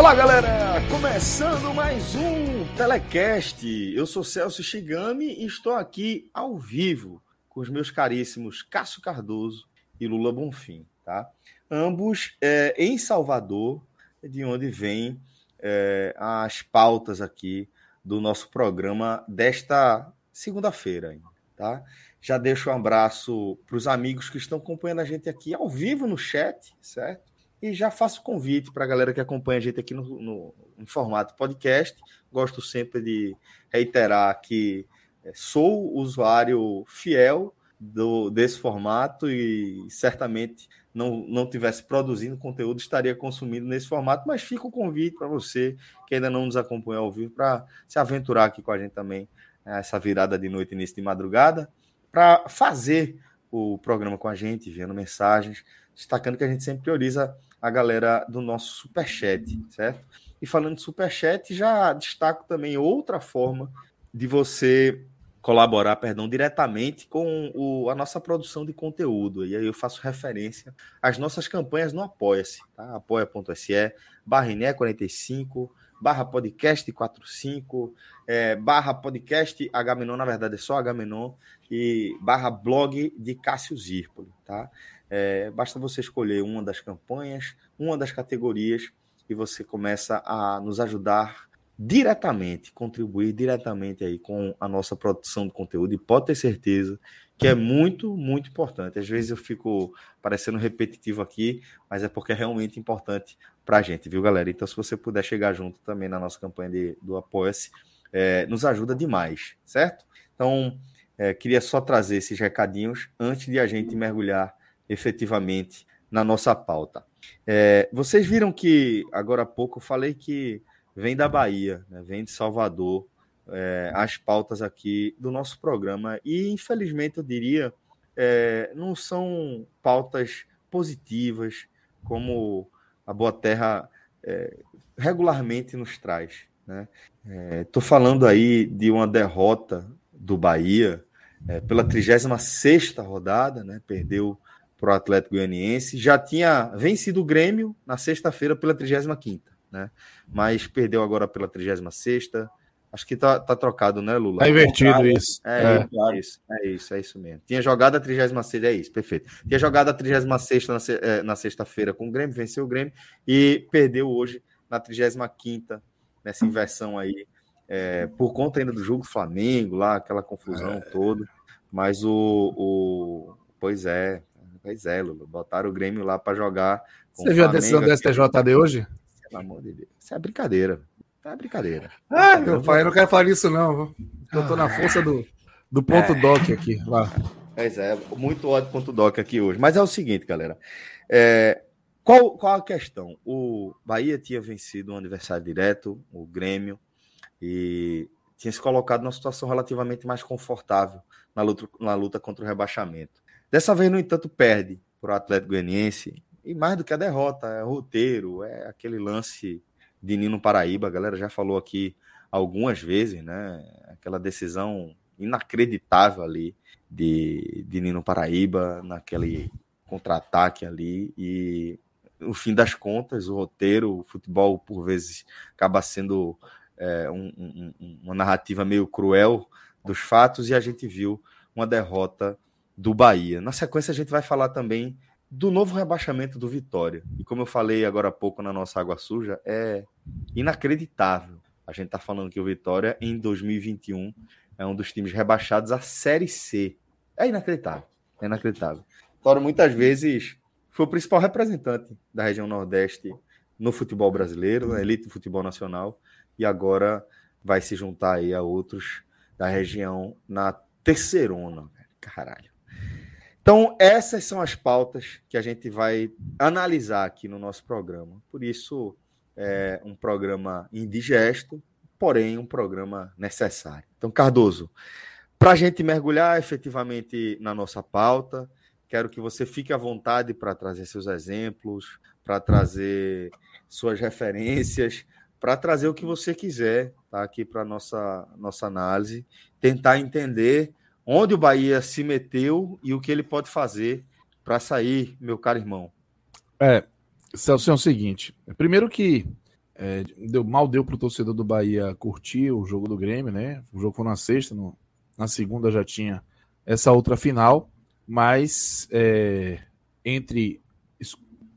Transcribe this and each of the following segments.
Olá, galera! Começando mais um Telecast. Eu sou Celso Shigami e estou aqui ao vivo com os meus caríssimos Cássio Cardoso e Lula Bonfim, tá? Ambos é, em Salvador, de onde vêm é, as pautas aqui do nosso programa desta segunda-feira, tá? Já deixo um abraço para os amigos que estão acompanhando a gente aqui ao vivo no chat, certo? E já faço convite para a galera que acompanha a gente aqui no, no, no, formato podcast. Gosto sempre de reiterar que é, sou usuário fiel do, desse formato e certamente não, não tivesse produzindo conteúdo, estaria consumindo nesse formato, mas fica o convite para você que ainda não nos acompanha ao vivo para se aventurar aqui com a gente também, né, essa virada de noite, início de madrugada, para fazer o programa com a gente, enviando mensagens, destacando que a gente sempre prioriza a galera do nosso superchat, certo? E falando de superchat, já destaco também outra forma de você colaborar, perdão, diretamente com o, a nossa produção de conteúdo. E aí eu faço referência às nossas campanhas no Apoia-se, tá? apoia.se, barra 45 barra podcast 45, é, barra podcast Agamenon, na verdade é só Agamenon, e barra blog de Cássio Zirpoli, tá? É, basta você escolher uma das campanhas, uma das categorias, e você começa a nos ajudar diretamente, contribuir diretamente aí com a nossa produção de conteúdo, e pode ter certeza que é muito, muito importante. Às vezes eu fico parecendo repetitivo aqui, mas é porque é realmente importante para a gente, viu, galera? Então, se você puder chegar junto também na nossa campanha de, do Apoia-se, é, nos ajuda demais, certo? Então, é, queria só trazer esses recadinhos antes de a gente mergulhar efetivamente na nossa pauta. É, vocês viram que agora há pouco eu falei que vem da Bahia, né, vem de Salvador, é, as pautas aqui do nosso programa. E, infelizmente, eu diria, é, não são pautas positivas, como a Boa Terra é, regularmente nos traz. Estou né? falando aí de uma derrota do Bahia é, pela 36 rodada, né? perdeu para o Atlético Goianiense. Já tinha vencido o Grêmio na sexta-feira pela 35, né? Mas perdeu agora pela 36. Acho que tá, tá trocado, né, Lula? Tá invertido isso. É, é. é, isso. É isso, é isso mesmo. Tinha jogado a 36, é isso, perfeito. Tinha jogado a 36 na, é, na sexta-feira com o Grêmio, venceu o Grêmio e perdeu hoje na 35 nessa inversão aí, é, por conta ainda do jogo do Flamengo, lá, aquela confusão é. toda. Mas o, o. Pois é, Pois é, Lula. Botaram o Grêmio lá para jogar. Você viu a decisão do STJD hoje? Pelo amor de Deus. Isso é brincadeira. É brincadeira. Ah, meu pai, eu não quero falar isso, não. Eu tô na força do, do ponto é. doc aqui. Lá. Pois é, muito ódio ponto doc aqui hoje. Mas é o seguinte, galera. É, qual, qual a questão? O Bahia tinha vencido um adversário direto, o Grêmio, e tinha se colocado numa situação relativamente mais confortável na luta, na luta contra o rebaixamento. Dessa vez, no entanto, perde para o Atlético Goianiense. E mais do que a derrota, é roteiro, é aquele lance de Nino Paraíba. A galera já falou aqui algumas vezes, né? Aquela decisão inacreditável ali de, de Nino Paraíba, naquele contra-ataque ali. E no fim das contas, o roteiro, o futebol, por vezes, acaba sendo é, um, um, uma narrativa meio cruel dos fatos, e a gente viu uma derrota do Bahia. Na sequência, a gente vai falar também do novo rebaixamento do Vitória. E como eu falei agora há pouco na nossa Água Suja, é inacreditável. A gente está falando que o Vitória, em 2021, é um dos times rebaixados à Série C. É inacreditável. É inacreditável. Vitória muitas vezes foi o principal representante da região Nordeste no futebol brasileiro, na elite do futebol nacional, e agora vai se juntar aí a outros da região na terceirona. Caralho. Então, essas são as pautas que a gente vai analisar aqui no nosso programa. Por isso, é um programa indigesto, porém um programa necessário. Então, Cardoso, para a gente mergulhar efetivamente na nossa pauta, quero que você fique à vontade para trazer seus exemplos, para trazer suas referências, para trazer o que você quiser tá, aqui para a nossa, nossa análise, tentar entender onde o Bahia se meteu e o que ele pode fazer para sair, meu caro irmão. É, Celso, é o seguinte: primeiro que é, deu, mal deu para o torcedor do Bahia curtir o jogo do Grêmio, né? O jogo foi na sexta, no, na segunda já tinha essa outra final, mas é, entre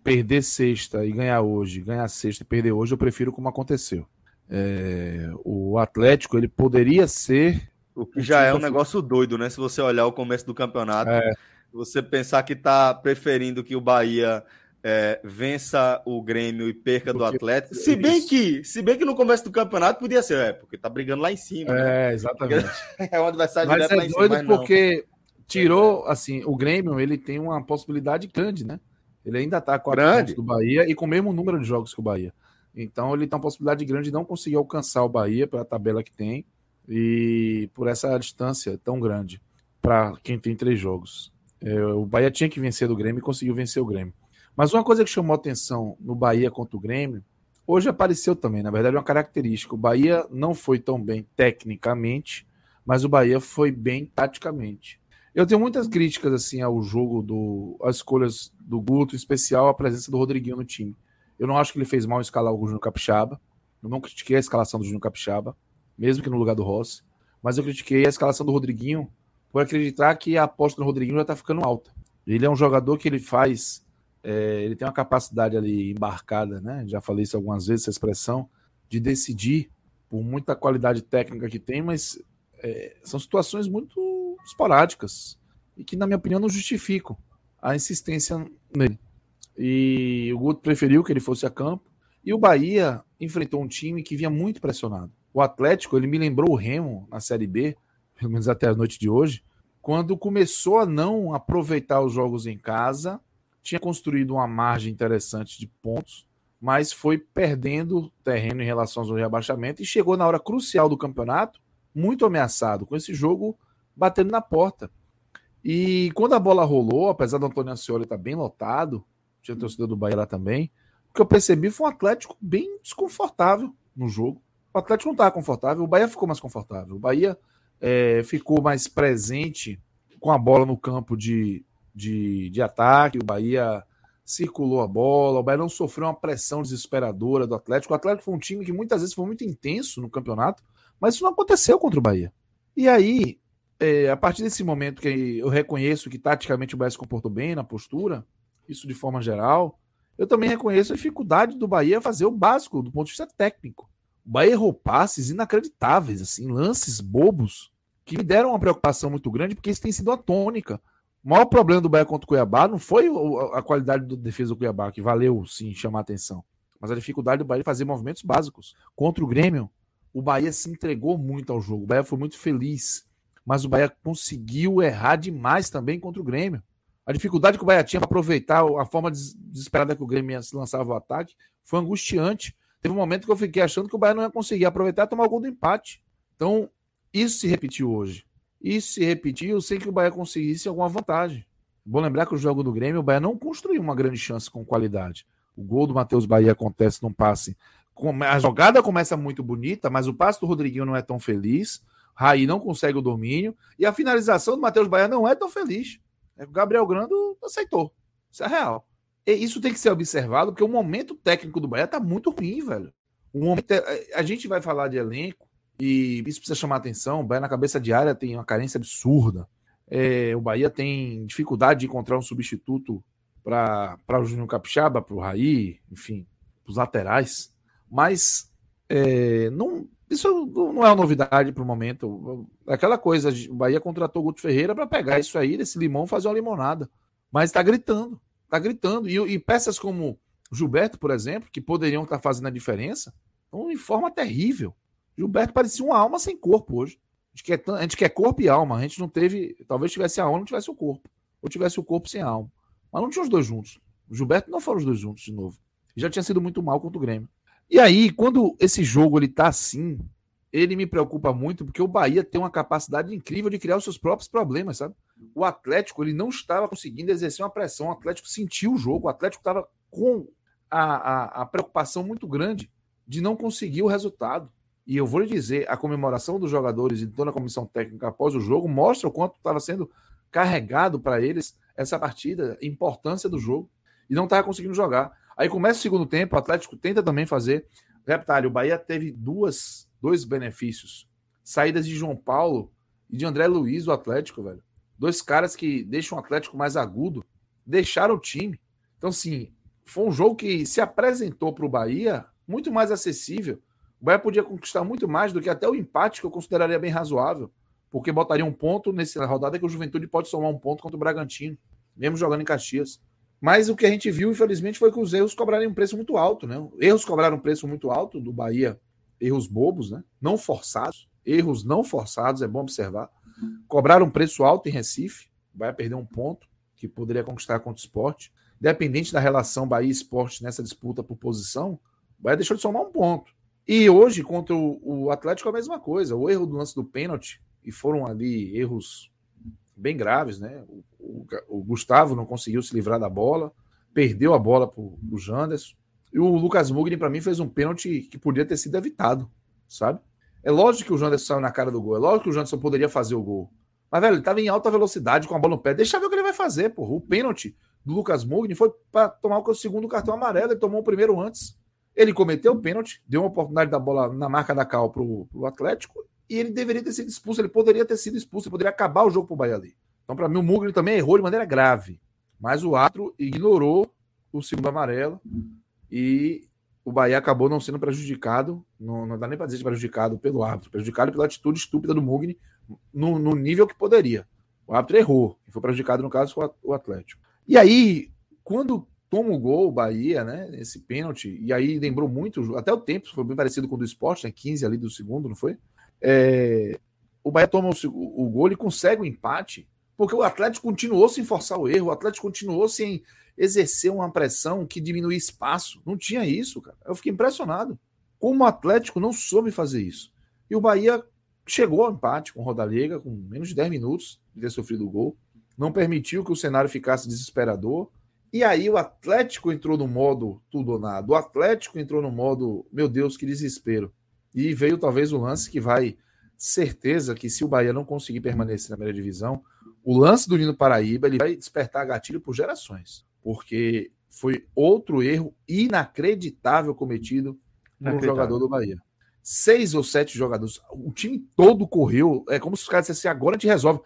perder sexta e ganhar hoje, ganhar sexta e perder hoje, eu prefiro como aconteceu. É, o Atlético ele poderia ser. O que já é um negócio doido, né? Se você olhar o começo do campeonato, é. você pensar que está preferindo que o Bahia é, vença o Grêmio e perca porque, do Atlético. Se bem isso. que, se bem que no começo do campeonato podia ser, é, porque tá brigando lá em cima. É, né? exatamente. é o adversário mas direto é lá em doido cima. porque tirou, assim, o Grêmio, ele tem uma possibilidade grande, né? Ele ainda tá com a grande do Bahia e com o mesmo número de jogos que o Bahia. Então ele tem uma possibilidade grande de não conseguir alcançar o Bahia pela tabela que tem e por essa distância tão grande para quem tem três jogos. É, o Bahia tinha que vencer do Grêmio e conseguiu vencer o Grêmio. Mas uma coisa que chamou atenção no Bahia contra o Grêmio, hoje apareceu também, na verdade, uma característica. O Bahia não foi tão bem tecnicamente, mas o Bahia foi bem taticamente. Eu tenho muitas críticas assim ao jogo do as escolhas do Guto, em especial a presença do Rodriguinho no time. Eu não acho que ele fez mal escalar o Júnior Capixaba. Eu não critiquei a escalação do Júnior Capixaba, mesmo que no lugar do Rossi, mas eu critiquei a escalação do Rodriguinho por acreditar que a aposta do Rodriguinho já está ficando alta. Ele é um jogador que ele faz é, ele tem uma capacidade ali embarcada, né? Já falei isso algumas vezes, essa expressão, de decidir por muita qualidade técnica que tem, mas é, são situações muito esporádicas e que, na minha opinião, não justificam a insistência nele. E o Guto preferiu que ele fosse a campo. E o Bahia enfrentou um time que vinha muito pressionado. O Atlético, ele me lembrou o Remo na Série B, pelo menos até a noite de hoje, quando começou a não aproveitar os jogos em casa tinha construído uma margem interessante de pontos, mas foi perdendo terreno em relação ao rebaixamento e chegou na hora crucial do campeonato muito ameaçado, com esse jogo batendo na porta. E quando a bola rolou, apesar do Antônio Ancioli estar bem lotado, tinha torcedor do Bahia lá também, o que eu percebi foi um Atlético bem desconfortável no jogo. O Atlético não estava confortável, o Bahia ficou mais confortável. O Bahia é, ficou mais presente com a bola no campo de, de, de ataque, o Bahia circulou a bola, o Bahia não sofreu uma pressão desesperadora do Atlético. O Atlético foi um time que muitas vezes foi muito intenso no campeonato, mas isso não aconteceu contra o Bahia. E aí, é, a partir desse momento que eu reconheço que taticamente o Bahia se comportou bem na postura, isso de forma geral, eu também reconheço a dificuldade do Bahia fazer o básico do ponto de vista técnico. O Bahia errou passes inacreditáveis, assim, lances bobos, que me deram uma preocupação muito grande, porque isso tem sido a tônica o maior problema do Bahia contra o Cuiabá não foi a qualidade da defesa do Cuiabá, que valeu sim chamar atenção, mas a dificuldade do Bahia de fazer movimentos básicos. Contra o Grêmio, o Bahia se entregou muito ao jogo, o Bahia foi muito feliz, mas o Bahia conseguiu errar demais também contra o Grêmio. A dificuldade que o Bahia tinha para aproveitar a forma desesperada que o Grêmio se lançava o ataque foi angustiante. Teve um momento que eu fiquei achando que o Bahia não ia conseguir aproveitar e tomar o gol do empate. Então, isso se repetiu hoje. Isso se repetiu sem que o Bahia conseguisse alguma vantagem. Bom lembrar que o jogo do Grêmio, o Bahia não construiu uma grande chance com qualidade. O gol do Matheus Bahia acontece num passe. A jogada começa muito bonita, mas o passe do Rodriguinho não é tão feliz. Raí não consegue o domínio. E a finalização do Matheus Bahia não é tão feliz. É o Gabriel Grando aceitou. Isso é real. Isso tem que ser observado, porque o momento técnico do Bahia tá muito ruim, velho. O momento, é, a gente vai falar de elenco, e isso precisa chamar atenção. O Bahia na cabeça de área tem uma carência absurda. É, o Bahia tem dificuldade de encontrar um substituto para o Júnior Capixaba, para o Raí, enfim, para os laterais. Mas é, não, isso não é uma novidade para o momento. Aquela coisa, o Bahia contratou o Guto Ferreira para pegar isso aí, desse limão, fazer uma limonada. Mas está gritando, está gritando. E, e, peças como Gilberto, por exemplo, que poderiam estar tá fazendo a diferença, estão em forma terrível. Gilberto parecia uma alma sem corpo hoje. A gente, quer, a gente quer corpo e alma. A gente não teve. Talvez tivesse a alma, não tivesse o corpo. Ou tivesse o corpo sem a alma. Mas não tinha os dois juntos. O Gilberto não foram os dois juntos de novo. Já tinha sido muito mal contra o Grêmio. E aí, quando esse jogo ele tá assim, ele me preocupa muito porque o Bahia tem uma capacidade incrível de criar os seus próprios problemas, sabe? O Atlético ele não estava conseguindo exercer uma pressão. O Atlético sentiu o jogo. O Atlético estava com a, a, a, preocupação muito grande de não conseguir o resultado. E eu vou lhe dizer, a comemoração dos jogadores e toda a comissão técnica após o jogo mostra o quanto estava sendo carregado para eles essa partida, a importância do jogo. E não estava conseguindo jogar. Aí começa o segundo tempo, o Atlético tenta também fazer. Reptile, o Bahia teve duas, dois benefícios. Saídas de João Paulo e de André Luiz, do Atlético, velho. Dois caras que deixam o Atlético mais agudo, deixaram o time. Então, assim, foi um jogo que se apresentou para o Bahia muito mais acessível. O Bahia podia conquistar muito mais do que até o empate, que eu consideraria bem razoável, porque botaria um ponto nessa rodada que o Juventude pode somar um ponto contra o Bragantino, mesmo jogando em Caxias. Mas o que a gente viu, infelizmente, foi que os erros cobraram um preço muito alto, né? Erros cobraram um preço muito alto do Bahia, erros bobos, né? Não forçados, erros não forçados, é bom observar. Cobraram um preço alto em Recife, o Bahia perdeu um ponto que poderia conquistar contra o esporte. Independente da relação Bahia Esporte nessa disputa por posição, o Bahia deixou de somar um ponto. E hoje, contra o, Atlético, é a mesma coisa. O erro do lance do pênalti, e foram ali erros bem graves, né? O, o, o, Gustavo não conseguiu se livrar da bola, perdeu a bola para o Janderson. E o Lucas Mugni, para mim, fez um pênalti que podia ter sido evitado, sabe? É lógico que o Janderson saiu na cara do gol, é lógico que o Janderson poderia fazer o gol. Mas, velho, ele estava em alta velocidade com a bola no pé. Deixa ver o que ele vai fazer, porra. O pênalti do Lucas Mugni foi para tomar o segundo cartão amarelo, ele tomou o primeiro antes. Ele cometeu o pênalti, deu uma oportunidade da bola na marca da Cal para o Atlético e ele deveria ter sido expulso, ele poderia ter sido expulso, ele poderia acabar o jogo para o Bahia ali. Então, para mim, o Mugni também errou de maneira grave. Mas o árbitro ignorou o segundo amarelo e o Bahia acabou não sendo prejudicado. Não, não dá nem para dizer prejudicado pelo árbitro, prejudicado pela atitude estúpida do Mugni no, no nível que poderia. O árbitro errou e foi prejudicado, no caso, o Atlético. E aí, quando toma o gol, o Bahia, né? Esse pênalti, e aí lembrou muito, até o tempo foi bem parecido com o do esporte, né? 15 ali do segundo, não foi? É, o Bahia toma o, o gol e consegue o empate porque o Atlético continuou sem forçar o erro, o Atlético continuou sem exercer uma pressão que diminuía espaço. Não tinha isso, cara. Eu fiquei impressionado. Como o Atlético não soube fazer isso. E o Bahia chegou ao empate com o Rodalega, com menos de 10 minutos de ter sofrido o gol. Não permitiu que o cenário ficasse desesperador. E aí o Atlético entrou no modo tudo ou nada. O Atlético entrou no modo, meu Deus, que desespero. E veio talvez o lance que vai certeza que se o Bahia não conseguir permanecer na primeira divisão, o lance do Nino Paraíba ele vai despertar gatilho por gerações, porque foi outro erro inacreditável cometido por um jogador do Bahia. Seis ou sete jogadores, o time todo correu, é como se os caras dissessem, agora a gente resolve.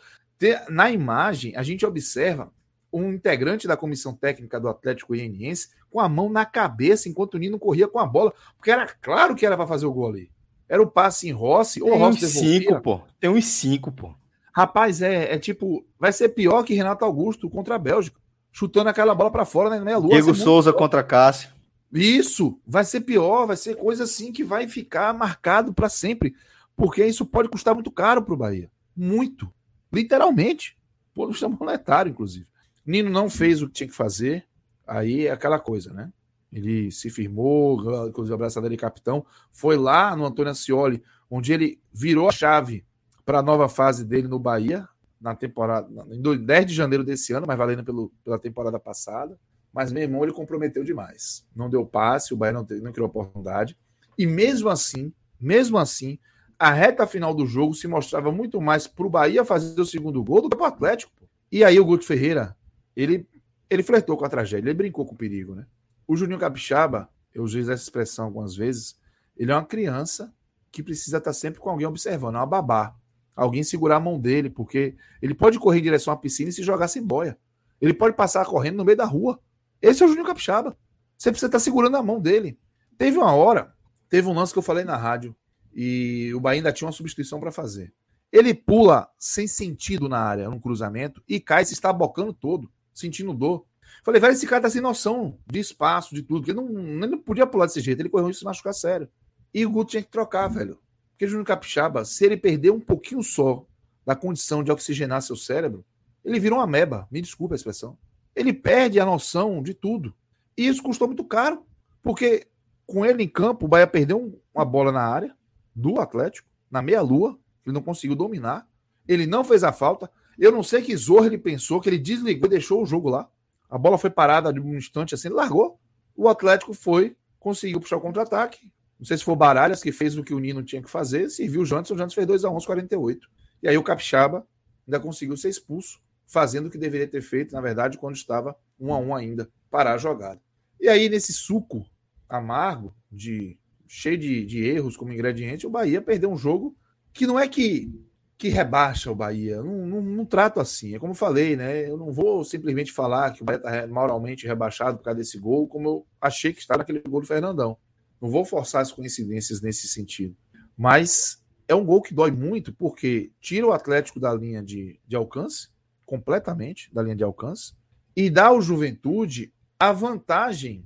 Na imagem, a gente observa um integrante da comissão técnica do Atlético Goianiense com a mão na cabeça enquanto o Nino corria com a bola, porque era claro que era para fazer o gol ali. Era o passe em Rossi, ou Rossi devolvia. Cinco, pô. Tem uns cinco, pô. Rapaz, é, é tipo, vai ser pior que Renato Augusto contra a Bélgica, chutando aquela bola para fora na meia lua. Diego Souza contra Cássio. Isso, vai ser pior, vai ser coisa assim que vai ficar marcado para sempre, porque isso pode custar muito caro para o Bahia, muito, literalmente, por questão monetário, inclusive. Nino não fez o que tinha que fazer, aí é aquela coisa, né? Ele se firmou, inclusive abraçadeira de capitão, foi lá no Antônio Ascioli, onde ele virou a chave para a nova fase dele no Bahia, na temporada, em 10 de janeiro desse ano, mas valendo pelo, pela temporada passada. Mas meu irmão ele comprometeu demais. Não deu passe, o Bahia não, não criou oportunidade. E mesmo assim, mesmo assim, a reta final do jogo se mostrava muito mais para o Bahia fazer o segundo gol do que para o Atlético. E aí o Guto Ferreira, ele, ele flertou com a tragédia, ele brincou com o perigo, né? O Juninho Capixaba, eu usei essa expressão algumas vezes, ele é uma criança que precisa estar sempre com alguém observando, é uma babá alguém segurar a mão dele, porque ele pode correr em direção à piscina e se jogar sem boia. Ele pode passar correndo no meio da rua. Esse é o Juninho Capixaba. Você precisa estar segurando a mão dele. Teve uma hora, teve um lance que eu falei na rádio, e o Bahia ainda tinha uma substituição para fazer. Ele pula sem sentido na área, num cruzamento, e cai se está bocando todo. sentindo dor. Falei, velho, esse cara tá sem noção de espaço, de tudo, porque ele não, ele não podia pular desse jeito, ele correu isso se machucar sério. E o Guto tinha que trocar, velho. Porque o Júnior Capixaba, se ele perder um pouquinho só da condição de oxigenar seu cérebro, ele vira uma ameba, me desculpa a expressão. Ele perde a noção de tudo. E isso custou muito caro, porque com ele em campo, o Bahia perdeu uma bola na área do Atlético, na meia-lua, ele não conseguiu dominar, ele não fez a falta. Eu não sei que Zorro ele pensou, que ele desligou e deixou o jogo lá. A bola foi parada de um instante assim, largou. O Atlético foi, conseguiu puxar o contra-ataque. Não sei se foi o Baralhas que fez o que o Nino tinha que fazer, serviu o Jantos, o Jantos fez 2 a 1 48. E aí o Capixaba ainda conseguiu ser expulso, fazendo o que deveria ter feito, na verdade, quando estava 1 a 1 ainda, parar a jogada. E aí, nesse suco amargo, de cheio de, de erros como ingrediente, o Bahia perdeu um jogo que não é que que rebaixa o Bahia. Não, não, não, trato assim. É como eu falei, né? Eu não vou simplesmente falar que o Bahia está moralmente rebaixado por causa desse gol, como eu achei que está naquele gol do Fernandão. Não vou forçar as coincidências nesse sentido. Mas é um gol que dói muito, porque tira o Atlético da linha de, de alcance, completamente da linha de alcance, e dá ao Juventude a vantagem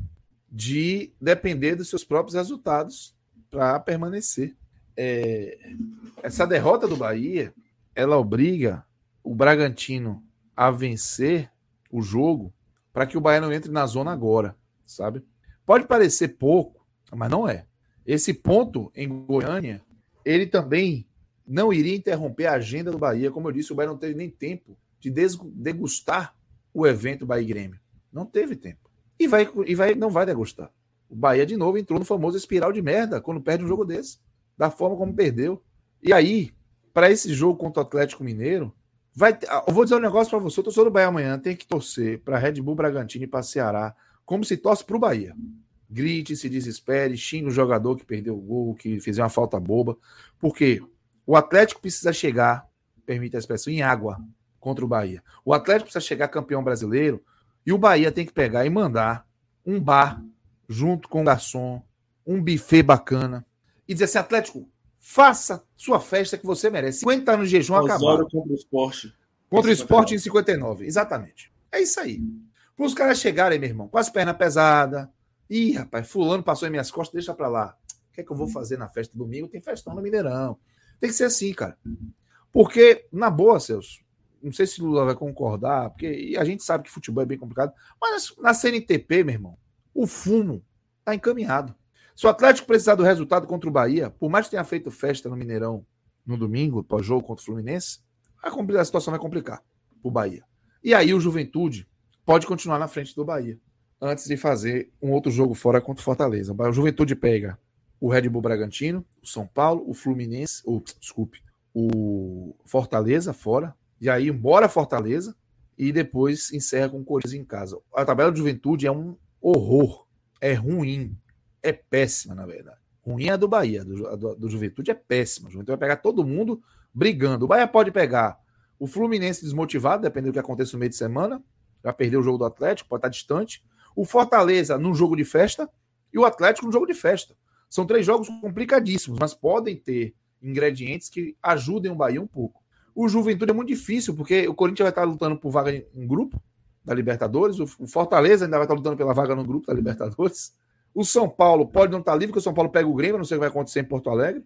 de depender dos seus próprios resultados para permanecer é, essa derrota do Bahia, ela obriga o Bragantino a vencer o jogo para que o Bahia não entre na zona agora, sabe? Pode parecer pouco, mas não é. Esse ponto em Goiânia, ele também não iria interromper a agenda do Bahia. Como eu disse, o Bahia não teve nem tempo de degustar o evento Bahia Grêmio. Não teve tempo. E, vai, e vai, não vai degustar. O Bahia, de novo, entrou no famoso espiral de merda quando perde um jogo desse da forma como perdeu. E aí, para esse jogo contra o Atlético Mineiro, vai ter, eu vou dizer um negócio para você, eu torcedor do Bahia amanhã tem que torcer para Red Bull Bragantino e para Ceará, como se torce para o Bahia. Grite, se desespere, xingue o jogador que perdeu o gol, que fez uma falta boba, porque o Atlético precisa chegar, permite a expressão, em água contra o Bahia. O Atlético precisa chegar campeão brasileiro e o Bahia tem que pegar e mandar um bar junto com o garçom, um buffet bacana, e dizer assim: Atlético, faça sua festa que você merece. 50 anos de jejum acabaram. contra o esporte. Contra o esporte em 59. Exatamente. É isso aí. Para os caras chegarem, meu irmão, com as pernas pesadas. Ih, rapaz, fulano passou em minhas costas, deixa para lá. O que é que eu vou fazer na festa domingo? Tem festão no Mineirão. Tem que ser assim, cara. Porque, na boa, Celso, não sei se o Lula vai concordar, porque a gente sabe que futebol é bem complicado, mas na CNTP, meu irmão, o fumo tá encaminhado. Se o Atlético precisar do resultado contra o Bahia, por mais que tenha feito festa no Mineirão no domingo, pós-jogo contra o Fluminense, a situação vai complicar o Bahia. E aí o Juventude pode continuar na frente do Bahia, antes de fazer um outro jogo fora contra o Fortaleza. O Juventude pega o Red Bull Bragantino, o São Paulo, o Fluminense, o, desculpe, o Fortaleza fora, e aí embora Fortaleza, e depois encerra com o Corinthians em casa. A tabela de Juventude é um horror, é ruim é péssima, na verdade. Ruim é a do Bahia, do, do, do Juventude é péssima. O Juventude vai pegar todo mundo brigando. O Bahia pode pegar o Fluminense desmotivado, dependendo do que aconteça no meio de semana. Já perdeu o jogo do Atlético, pode estar distante. O Fortaleza num jogo de festa e o Atlético num jogo de festa. São três jogos complicadíssimos, mas podem ter ingredientes que ajudem o Bahia um pouco. O Juventude é muito difícil, porque o Corinthians vai estar lutando por vaga em grupo da Libertadores, o Fortaleza ainda vai estar lutando pela vaga no grupo da Libertadores. O São Paulo pode não estar livre, porque o São Paulo pega o Grêmio, não sei o que vai acontecer em Porto Alegre.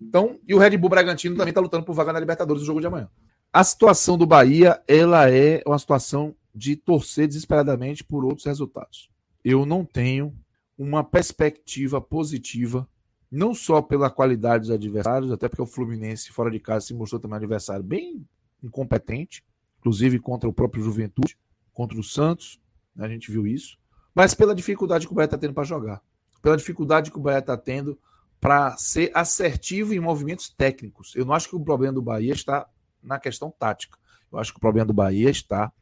Então, e o Red Bull Bragantino também está lutando por vaga na Libertadores no jogo de amanhã. A situação do Bahia, ela é uma situação de torcer desesperadamente por outros resultados. Eu não tenho uma perspectiva positiva, não só pela qualidade dos adversários, até porque o Fluminense fora de casa se mostrou também um adversário bem incompetente, inclusive contra o próprio Juventude, contra o Santos, né, a gente viu isso mas pela dificuldade que o Bahia está tendo para jogar, pela dificuldade que o Bahia está tendo para ser assertivo em movimentos técnicos. Eu não acho que o problema do Bahia está na questão tática. Eu acho que o problema do Bahia está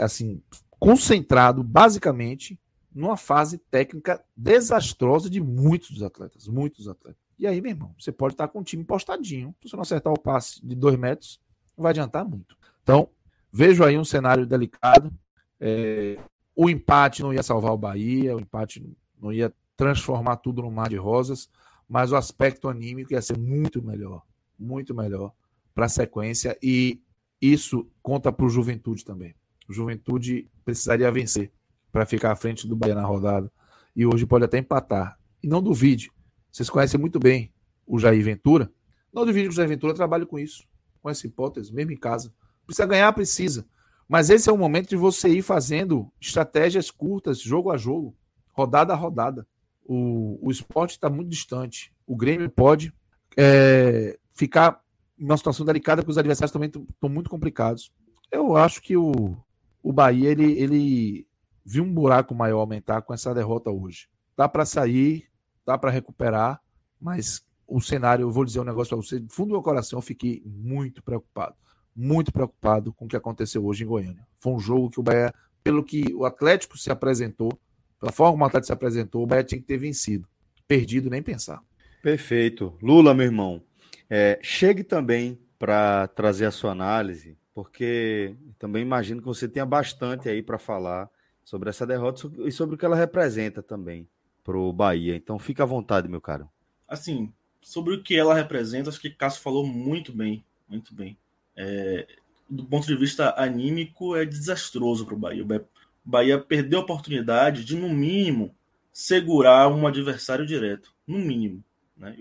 assim concentrado basicamente numa fase técnica desastrosa de muitos dos atletas, muitos atletas. E aí, meu irmão, você pode estar com o time postadinho. Se você não acertar o passe de dois metros, não vai adiantar muito. Então, vejo aí um cenário delicado. É, o empate não ia salvar o Bahia, o empate não ia transformar tudo num mar de rosas, mas o aspecto anímico ia ser muito melhor, muito melhor para a sequência e isso conta para o Juventude também. O Juventude precisaria vencer para ficar à frente do Bahia na rodada. E hoje pode até empatar. E não duvide, vocês conhecem muito bem o Jair Ventura. Não duvide que o Jair Ventura trabalha com isso, com essa hipótese, mesmo em casa. Precisa ganhar, precisa. Mas esse é o momento de você ir fazendo estratégias curtas, jogo a jogo, rodada a rodada. O, o esporte está muito distante. O Grêmio pode é, ficar numa situação delicada, porque os adversários também estão muito complicados. Eu acho que o, o Bahia ele, ele viu um buraco maior aumentar com essa derrota hoje. Dá para sair, dá para recuperar, mas o cenário, eu vou dizer um negócio para você, do fundo do meu coração, eu fiquei muito preocupado. Muito preocupado com o que aconteceu hoje em Goiânia. Foi um jogo que o Bahia, pelo que o Atlético se apresentou, pela forma como o Atlético se apresentou, o Bahia tinha que ter vencido. Perdido, nem pensar. Perfeito. Lula, meu irmão, é, chegue também para trazer a sua análise, porque também imagino que você tenha bastante aí para falar sobre essa derrota e sobre o que ela representa também para o Bahia. Então, fica à vontade, meu caro. Assim, sobre o que ela representa, acho que Cássio falou muito bem, muito bem. É, do ponto de vista anímico, é desastroso para o Bahia. O Bahia perdeu a oportunidade de, no mínimo, segurar um adversário direto. No mínimo. Né?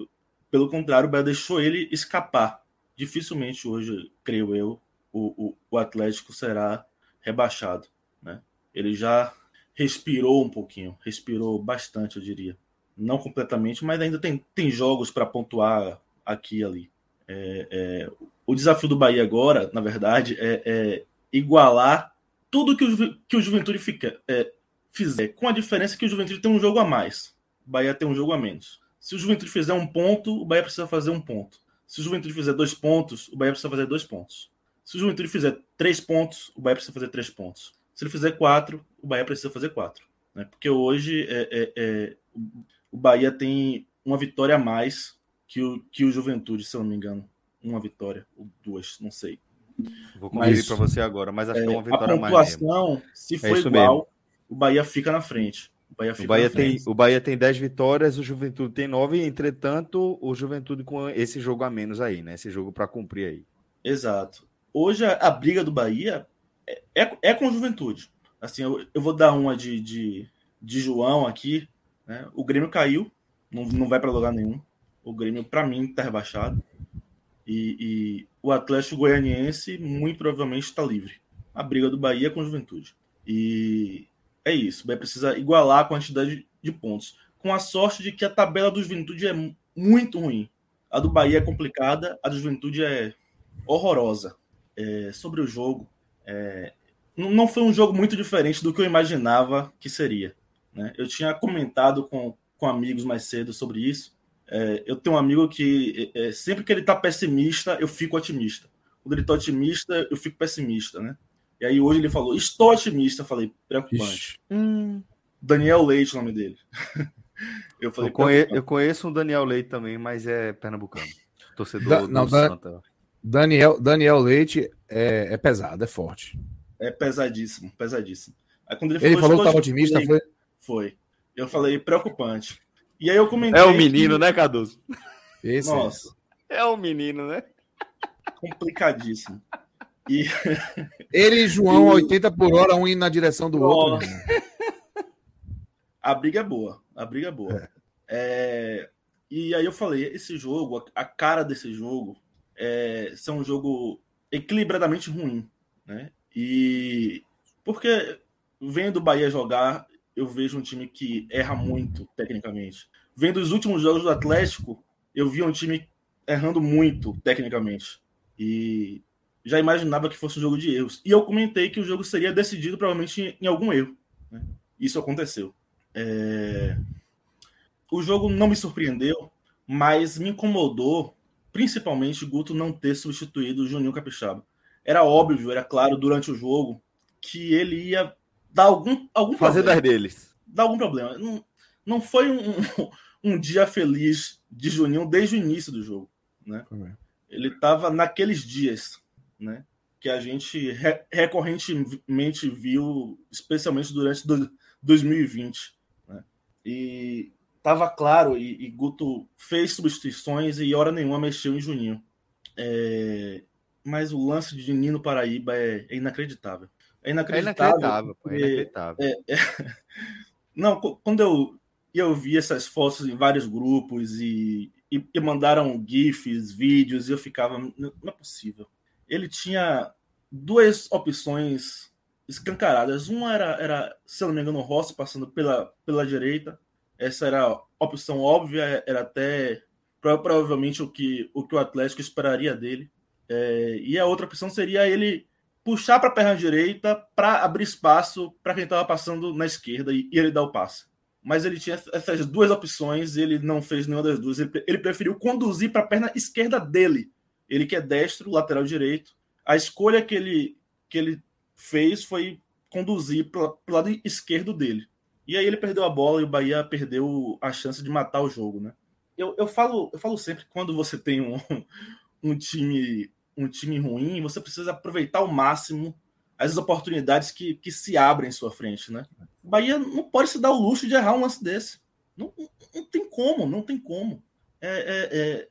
Pelo contrário, o Bahia deixou ele escapar. Dificilmente hoje, creio eu, o, o, o Atlético será rebaixado. Né? Ele já respirou um pouquinho, respirou bastante, eu diria. Não completamente, mas ainda tem, tem jogos para pontuar aqui e ali. É, é, o desafio do Bahia agora, na verdade, é, é igualar tudo que o, que o Juventude fica, é, fizer, com a diferença que o Juventude tem um jogo a mais. O Bahia tem um jogo a menos. Se o Juventude fizer um ponto, o Bahia precisa fazer um ponto. Se o Juventude fizer dois pontos, o Bahia precisa fazer dois pontos. Se o Juventude fizer três pontos, o Bahia precisa fazer três pontos. Se ele fizer quatro, o Bahia precisa fazer quatro. Né? Porque hoje é, é, é, o Bahia tem uma vitória a mais que o, que o Juventude, se eu não me engano. Uma vitória, ou duas, não sei. Vou conferir para você agora, mas acho que é uma vitória a pontuação, mais. se é for igual, mesmo. o Bahia fica na frente. O Bahia, o Bahia tem, o Bahia tem 10 vitórias, o Juventude tem 9, entretanto, o Juventude com esse jogo a menos aí, né? Esse jogo para cumprir aí. Exato. Hoje a, a briga do Bahia é, é, é com Juventude. Assim, eu, eu vou dar uma de, de, de João aqui. Né? O Grêmio caiu, não, não vai para lugar nenhum. O Grêmio, para mim, está rebaixado. E, e, o Atlético Goianiense, muito provavelmente, está livre. A briga do Bahia é com Juventude. E é isso. Vai precisar igualar a quantidade de pontos. Com a sorte de que a tabela do Juventude é muito ruim. A do Bahia é complicada, a do Juventude é horrorosa. É, sobre o jogo, é, não foi um jogo muito diferente do que eu imaginava que seria. Né? Eu tinha comentado com, com amigos mais cedo sobre isso. É, eu tenho um amigo que é, é sempre que ele está pessimista, eu fico otimista. Quando ele está otimista, eu fico pessimista, né? E aí hoje ele falou, estou otimista. Eu falei, preocupante. Hum. Daniel Leite, o nome dele. eu falei, eu, conhe eu, conheço um Daniel Leite também, mas é pernambucano. Torcedor da, não, do da, Santa. Daniel, Daniel Leite é, é, pesado, é forte. É pesadíssimo, pesadíssimo. Aí quando ele falou, ele falou que estava otimista, foi? Foi. Eu falei, preocupante. E aí eu comentei. É o menino, que... né, Cardoso? Esse Nossa. É o menino, né? Complicadíssimo. E... Ele e João, e... 80 por hora, um indo na direção do outro. A briga é boa. A briga é boa. É. É... E aí eu falei, esse jogo, a cara desse jogo, é ser um jogo equilibradamente ruim. Né? E porque vendo o Bahia jogar, eu vejo um time que erra muito tecnicamente. Vendo os últimos jogos do Atlético, eu vi um time errando muito tecnicamente. E já imaginava que fosse um jogo de erros. E eu comentei que o jogo seria decidido provavelmente em, algum erro. Né? Isso aconteceu. É... O jogo não me surpreendeu, mas me incomodou, principalmente, Guto não ter substituído o Juninho Capixaba. Era óbvio, era claro durante o jogo que ele ia dar algum, algum Fazer problema. das deles. Dar algum problema. Não, não foi um, um dia feliz de Juninho desde o início do jogo. Né? Ele estava naqueles dias né? Que a gente re recorrentemente viu, especialmente durante do, 2020. Né? E estava claro, e, e, Guto fez substituições e hora nenhuma mexeu em Juninho. É, mas o lance de Nino Paraíba é, é inacreditável. É inacreditável. É inacreditável, porque, é inacreditável. É. Não, quando eu, eu vi essas fotos em vários grupos e, e, e mandaram GIFs, vídeos, e eu ficava, não é possível. Ele tinha duas opções escancaradas. Uma era, era se eu não me engano, o Rossi passando pela, pela direita. Essa era a opção óbvia, era até provavelmente o que o, que o Atlético esperaria dele. É, e a outra opção seria ele puxar para a perna direita para abrir espaço para quem estava passando na esquerda e, e, ele dar o passe. Mas ele tinha essas duas opções ele não fez nenhuma das duas. Ele, ele preferiu conduzir para a perna esquerda dele. Ele que é destro, lateral direito. A escolha que ele, que ele fez foi conduzir para o lado esquerdo dele. E aí ele perdeu a bola e o Bahia perdeu a chance de matar o jogo, né? Eu, eu, falo, eu falo sempre que quando você tem um, um time um time ruim, você precisa aproveitar ao máximo as oportunidades que, que se abrem em sua frente, né? O Bahia não pode se dar o luxo de errar um lance desse. Não, não, não tem como, não tem como. É, é, é,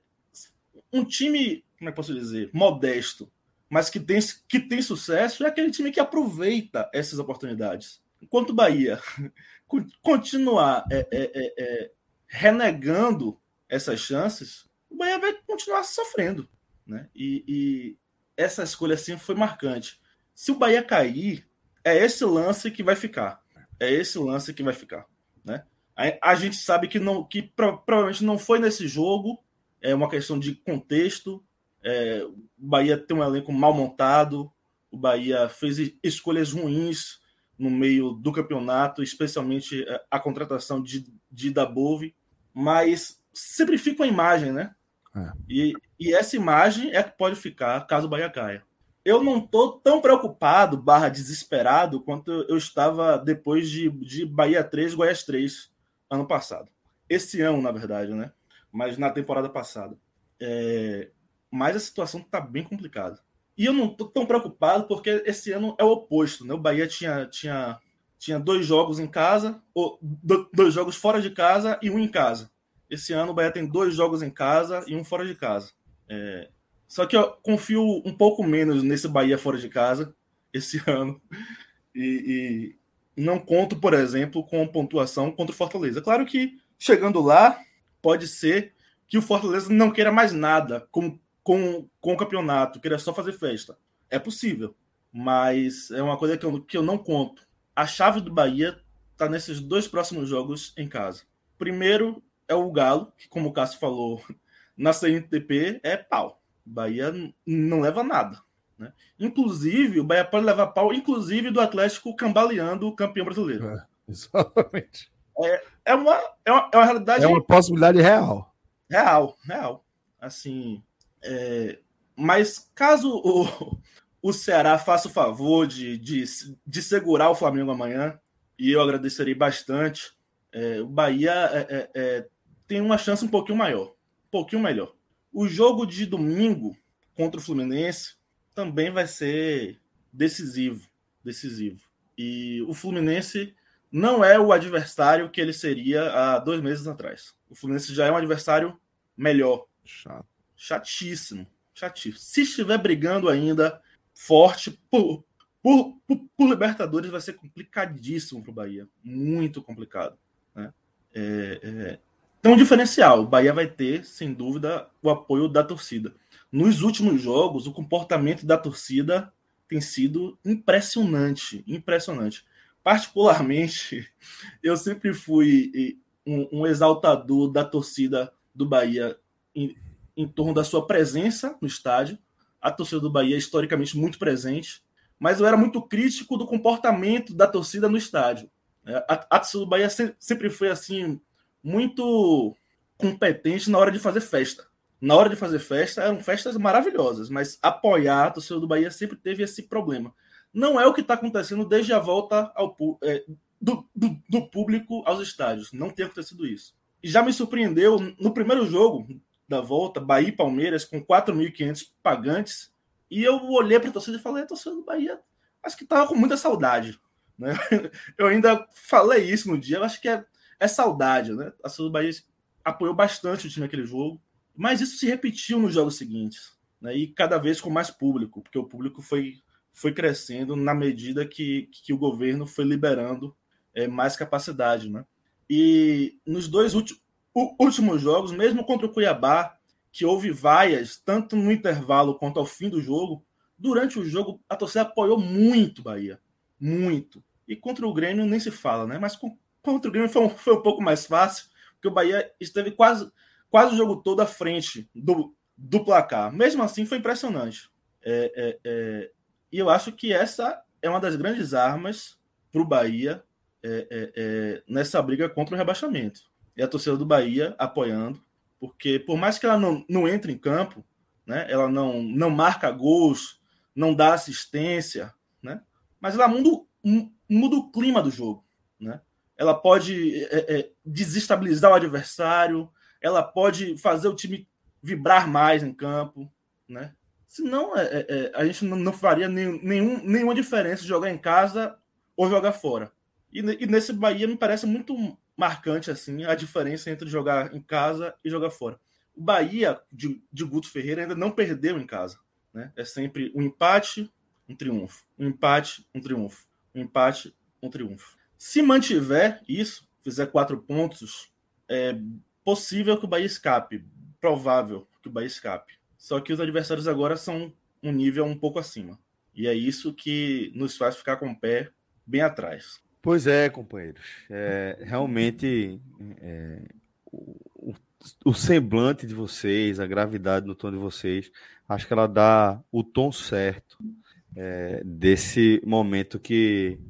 um time, como é que posso dizer, modesto, mas que tem, que tem sucesso, é aquele time que aproveita essas oportunidades. Enquanto o Bahia continuar é, é, é, é, renegando essas chances, o Bahia vai continuar sofrendo. Né? E, e essa escolha assim foi marcante. Se o Bahia cair, é esse lance que vai ficar. É esse lance que vai ficar. Né? A, a gente sabe que, não, que pro, provavelmente não foi nesse jogo, é uma questão de contexto. É, o Bahia tem um elenco mal montado, o Bahia fez escolhas ruins no meio do campeonato, especialmente é, a contratação de, de Dabove, mas sempre fica a imagem, né? É. E, e essa imagem é que pode ficar caso o Bahia caia. Eu não estou tão preocupado, barra desesperado, quanto eu estava depois de, de Bahia 3, Goiás 3, ano passado. Esse ano, na verdade, né? Mas na temporada passada. É... Mas a situação está bem complicada. E eu não estou tão preocupado porque esse ano é o oposto, né? O Bahia tinha, tinha, tinha dois jogos em casa, ou dois jogos fora de casa e um em casa. Esse ano o Bahia tem dois jogos em casa e um fora de casa. É... Só que eu confio um pouco menos nesse Bahia fora de casa esse ano. E, e não conto, por exemplo, com pontuação contra o Fortaleza. Claro que chegando lá, pode ser que o Fortaleza não queira mais nada com, com, com o campeonato, queira só fazer festa. É possível, mas é uma coisa que eu, que eu não conto. A chave do Bahia está nesses dois próximos jogos em casa. Primeiro é o Galo, que, como o Cássio falou, na CNTP é pau. O Bahia não leva nada. Né? Inclusive, o Bahia pode levar pau, inclusive do Atlético cambaleando o campeão brasileiro. É, exatamente. É, é, uma, é, uma, é uma realidade. É uma possibilidade real. Real, real. Assim. É... Mas caso o, o Ceará faça o favor de, de, de segurar o Flamengo amanhã, e eu agradecerei bastante, é, o Bahia é, é, é tem uma chance um pouquinho maior, um pouquinho melhor. O jogo de domingo contra o Fluminense também vai ser decisivo, decisivo. E o Fluminense não é o adversário que ele seria há dois meses atrás. O Fluminense já é um adversário melhor. Chato. Chatíssimo, chatíssimo. Se estiver brigando ainda forte por, por, por, por Libertadores, vai ser complicadíssimo para o Bahia. Muito complicado. Né? É, é, um diferencial. O Bahia vai ter, sem dúvida, o apoio da torcida. Nos últimos jogos, o comportamento da torcida tem sido impressionante, impressionante. Particularmente, eu sempre fui um, um exaltador da torcida do Bahia em, em torno da sua presença no estádio. A torcida do Bahia é historicamente muito presente, mas eu era muito crítico do comportamento da torcida no estádio. A, a torcida do Bahia sempre foi assim muito competente na hora de fazer festa. Na hora de fazer festa, eram festas maravilhosas, mas apoiar a torcida do Bahia sempre teve esse problema. Não é o que está acontecendo desde a volta ao, é, do, do, do, público aos estádios. Não tem acontecido isso. E já me surpreendeu no primeiro jogo da volta, Bahia e Palmeiras, com 4.500 pagantes, e eu olhei para a torcida e falei: a torcida do Bahia acho que estava com muita saudade. Né? Eu ainda falei isso no dia, eu acho que é é saudade, né? A Sul do Bahia apoiou bastante o time naquele jogo, mas isso se repetiu nos jogos seguintes, né? E cada vez com mais público, porque o público foi foi crescendo na medida que, que o governo foi liberando é, mais capacidade, né? E nos dois últimos, últimos jogos, mesmo contra o Cuiabá, que houve vaias, tanto no intervalo quanto ao fim do jogo, durante o jogo a torcida apoiou muito Bahia. Muito. E contra o Grêmio nem se fala, né? Mas contra o Grêmio foi um, foi um pouco mais fácil, porque o Bahia esteve quase, quase o jogo todo à frente do, do placar. Mesmo assim, foi impressionante. É, é, é, e eu acho que essa é uma das grandes armas para o Bahia é, é, é, nessa briga contra o rebaixamento. E a torcida do Bahia apoiando, porque por mais que ela não, não entre em campo, né, ela não, não marca gols, não dá assistência, né, mas ela muda, muda o clima do jogo. Né? Ela pode desestabilizar o adversário, ela pode fazer o time vibrar mais em campo, né? Senão, é, é, é, a gente não, não faria nenhum, nenhum, nenhuma diferença jogar em casa ou jogar fora. E, e, nesse Bahia me parece muito marcante assim a diferença entre jogar em casa e jogar fora. O Bahia de, de Guto Ferreira ainda não perdeu em casa. Né? É sempre um empate, um triunfo. Um empate, um triunfo. Um empate, um triunfo. Se mantiver isso, fizer quatro pontos, é possível que o Bahia escape. Provável que o Bahia escape. Só que os adversários agora são um nível um pouco acima. E é isso que nos faz ficar com o pé bem atrás. Pois é, companheiros. É, realmente, é, o, o, semblante de vocês, a gravidade no tom de vocês, acho que ela dá o tom certo é, desse momento que,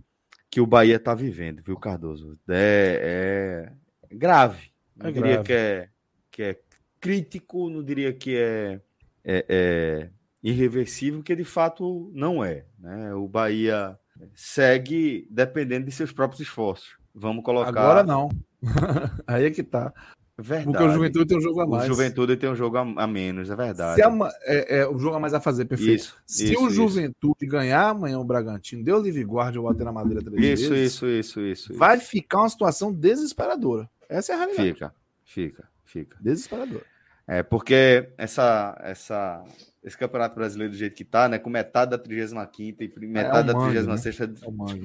que o Bahia está vivendo, viu, Cardoso? É, é grave. Não diria grave. Que, é, que é crítico, não diria que é é, é irreversível, que de fato não é. Né? O Bahia segue dependendo de seus próprios esforços. Vamos colocar. Agora não. Aí é que tá. Verdade. Porque o Juventude tem um jogo a mais. O Juventude tem um jogo a, menos, é verdade. A, é, é, o jogo a mais a fazer, perfeito. Isso, Se isso, o Juventude isso. ganhar amanhã o Bragantino, deu livre guarda ou bater na madeira três isso, vezes. Isso, isso, isso, Vai ficar uma situação desesperadora. Essa é a realidade. Fica, fica, fica. Desesperadora. É, porque essa, essa, esse Campeonato Brasileiro do jeito que tá, né? Com metade da 35 e é, metade é um da 36 né?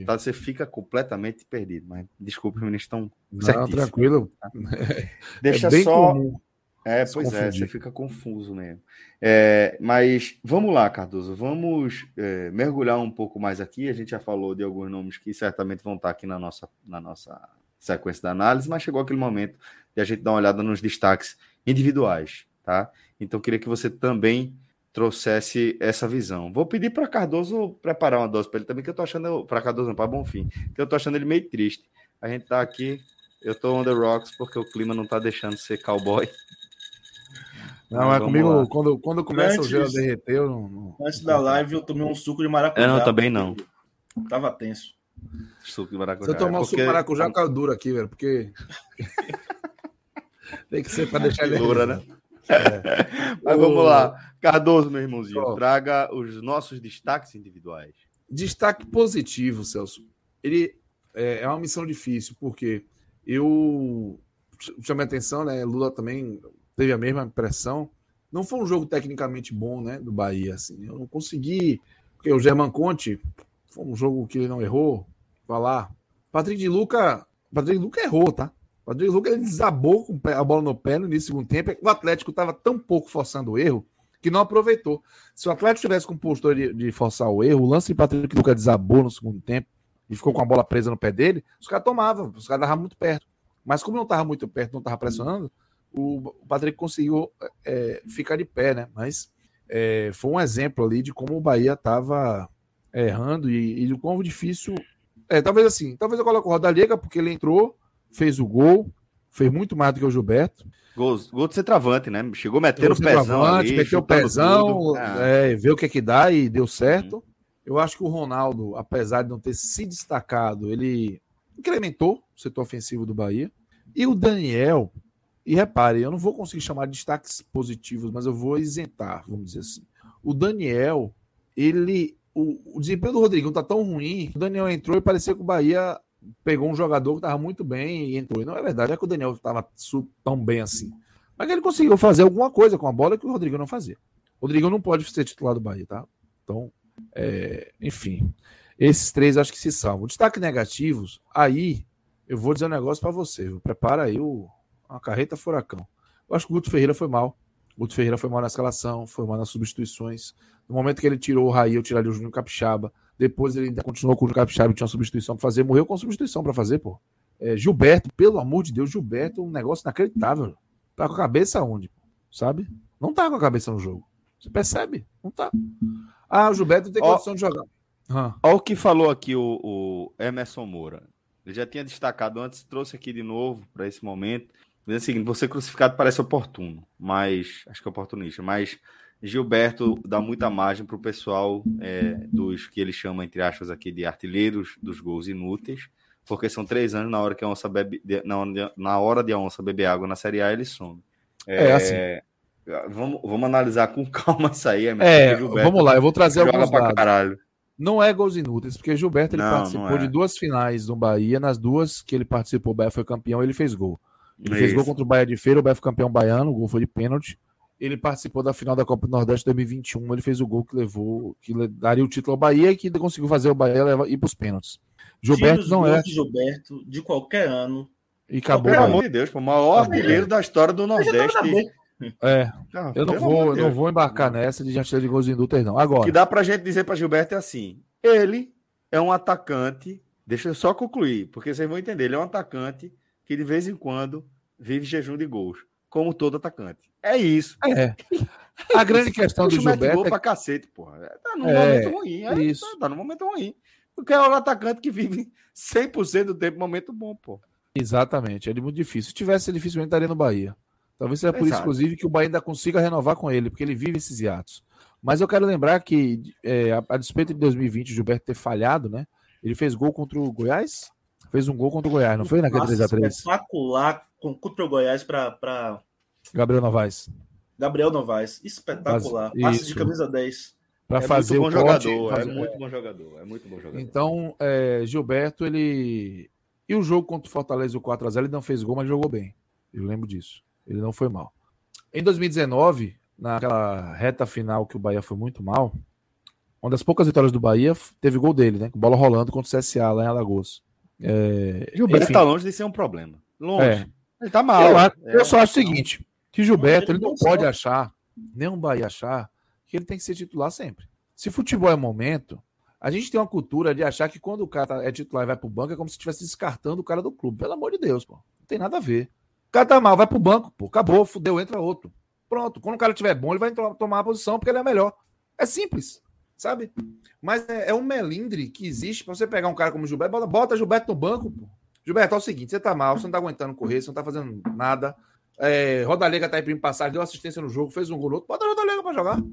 é tá, você fica completamente perdido. Mas desculpe, os meninos estão Não, tranquilo. Tá? Deixa é só. Comum. É, pois é, você fica confuso mesmo. É, mas vamos lá, Cardoso, vamos é, mergulhar um pouco mais aqui. A gente já falou de alguns nomes que certamente vão estar aqui na nossa, na nossa sequência da análise, mas chegou aquele momento de a gente dar uma olhada nos destaques individuais, tá? Então queria que você também trouxesse essa visão. Vou pedir para Cardoso preparar uma dose para ele também, que eu tô achando para Cardoso não para Bonfim, que eu tô achando ele meio triste. A gente tá aqui, eu tô on the rocks porque o clima não tá deixando de ser cowboy. Não, mas comigo, quando, quando começa antes, o gelo a derreter, eu não, não, Antes da live, eu tomei um suco de maracujá. Eu não, também não. Tava tenso. Suco de maracujá. Se eu tomar um porque... suco de maracujá, caiu duro aqui, velho, porque. Tem que ser para deixar ele. Dura, né? É. Mas o... vamos lá. Cardoso, meu irmãozinho, oh. traga os nossos destaques individuais. Destaque positivo, Celso. Ele é, é uma missão difícil, porque eu chamei atenção, né? Lula também teve a mesma impressão. Não foi um jogo tecnicamente bom, né? Do Bahia, assim. Eu não consegui. Porque o German Conte foi um jogo que ele não errou. Falar. Patrick de Luca. Patrick de Luca errou, tá? O Rodrigo Lucas ele desabou com a bola no pé no início do segundo tempo. O Atlético estava tão pouco forçando o erro que não aproveitou. Se o Atlético tivesse com postura de, de, forçar o erro, o lance de Patrick Lucas desabou no segundo tempo e ficou com a bola presa no pé dele, os caras tomavam, os caras estavam muito perto. Mas como não estava muito perto, não estava pressionando, o, Patrick conseguiu é, ficar de pé, né? Mas é, foi um exemplo ali de como o Bahia estava errando e, e o quão difícil. É, talvez assim, talvez eu coloque o Rodallega, porque ele entrou fez o gol, fez muito mais do que o Gilberto. Gol, gol de centroavante, né? Chegou metendo o pezão ali, meteu o pezão, é, ver o que é que dá e deu certo. Hum. Eu acho que o Ronaldo, apesar de não ter se destacado, ele incrementou o setor ofensivo do Bahia. E o Daniel, e repare, eu não vou conseguir chamar de destaques positivos, mas eu vou isentar, vamos dizer assim. O Daniel, ele. O, o desempenho do Rodrigão tá tão ruim, o Daniel entrou e parecia que o Bahia pegou um jogador que estava muito bem e entrou. E não é verdade, é que o Daniel estava tão bem assim. Mas ele conseguiu fazer alguma coisa com a bola que o Rodrigo não fazia. O Rodrigo não pode ser titular do Bahia, tá? Então, É, enfim, esses três acho que se salvam. Destaque negativos, aí eu vou dizer um negócio para você. Viu? Prepara aí o, uma carreta furacão. Eu acho que o Guto Ferreira foi mal. O Guto Ferreira foi mal na escalação, foi mal nas substituições. No momento que ele tirou o Raí, eu tiraria o Júnior Capixaba. Depois ele ainda continuou com o Capixaba e tinha uma substituição para fazer. Morreu com substituição para fazer, pô. É, Gilberto, pelo amor de Deus, Gilberto, um negócio inacreditável. Tá com a cabeça onde? Sabe? Não tá com a cabeça no jogo. Você percebe? Não tá. Ah, o Gilberto tem condição de jogar. Olha o que falou aqui o, o, Emerson Moura. Ele já tinha destacado antes, trouxe aqui de novo para esse momento. Diz o seguinte: você crucificado parece oportuno, mas acho que é oportunista, mas Gilberto dá muita margem para o pessoal é, dos que ele chama, entre aspas, aqui de artilheiros dos gols inúteis, porque são três anos na hora que a onça bebe, na, na hora de a onça beber água na Série A, ele some. É, é assim. Vamos, vamos analisar com calma isso aí. É, vamos lá, eu vou trazer alguns dados. Caralho. Não é gols inúteis, porque Gilberto ele não, participou não é. de duas finais no Bahia, nas duas que ele participou, o Bahia foi campeão, ele fez gol. Ele Isso. fez gol contra o Bahia de Feira, o Bahia foi campeão baiano, o gol foi de pênalti. Ele participou da final da Copa do Nordeste 2021, ele fez o gol que levou, que daria o título ao Bahia e que conseguiu fazer o Bahia levar, ir para os pênaltis. Gilberto não é. Gilberto de qualquer ano. E acabou. Pelo amor de Deus, o maior artilheiro da história do Nordeste. É, ah, eu não vou, não vou embarcar nessa de artilheiro de gols inúteis, não. Agora. O que dá pra gente dizer para Gilberto é assim: ele é um atacante. Deixa eu só concluir, porque vocês vão entender. Ele é um atacante que de vez em quando vive jejum de gols, como todo atacante. É isso. É. A grande questão do Gilberto. Gol é... pra cacete, porra. Tá num é, momento ruim. É, isso. Tá, tá num momento ruim. Porque é um atacante que vive 100% do tempo momento bom, pô. Exatamente. É muito difícil. Se tivesse, dificilmente estaria no Bahia. Talvez seja por Exato. isso, inclusive, que o Bahia ainda consiga renovar com ele, porque ele vive esses hiatos. Mas eu quero lembrar que, é, a, a, despeito de 2020, o Gilberto ter falhado, né? Ele fez gol contra o Goiás? Fez um gol contra o Goiás, não foi naquele 3x3? Espetacular contra o Goiás para. Gabriel Novaes. Gabriel Novaes, espetacular. Passe, de camisa 10. Para é fazer muito bom o jogador, fazer... é muito bom jogador, é muito bom jogador. Então, é, Gilberto, ele. E o jogo contra o Fortaleza, o 4x0, ele não fez gol, mas jogou bem. Eu lembro disso. Ele não foi mal. Em 2019, naquela reta final que o Bahia foi muito mal, uma das poucas vitórias do Bahia teve gol dele, né? Com bola rolando contra o CSA lá em Alagoas. É, Gilberto enfim, tá longe de ser um problema. Longe. É. Ele tá mal. Eu, é, eu só acho o seguinte: que Gilberto ele não pode achar, nem um Bahia achar, que ele tem que ser titular sempre. Se futebol é momento, a gente tem uma cultura de achar que quando o cara tá, é titular e vai pro banco, é como se estivesse descartando o cara do clube. Pelo amor de Deus, pô. Não tem nada a ver. O cara tá mal, vai pro banco, pô. Acabou, fudeu, entra outro. Pronto, quando o cara tiver bom, ele vai tomar a posição porque ele é melhor. É simples, sabe? Mas é, é um melindre que existe para você pegar um cara como o Gilberto, bota, bota Gilberto no banco, pô. Gilberto, é o seguinte: você tá mal, você não tá aguentando correr, você não tá fazendo nada. É, Rodalega tá aí para passagem, deu assistência no jogo, fez um gol outro, bota Rodalega para jogar.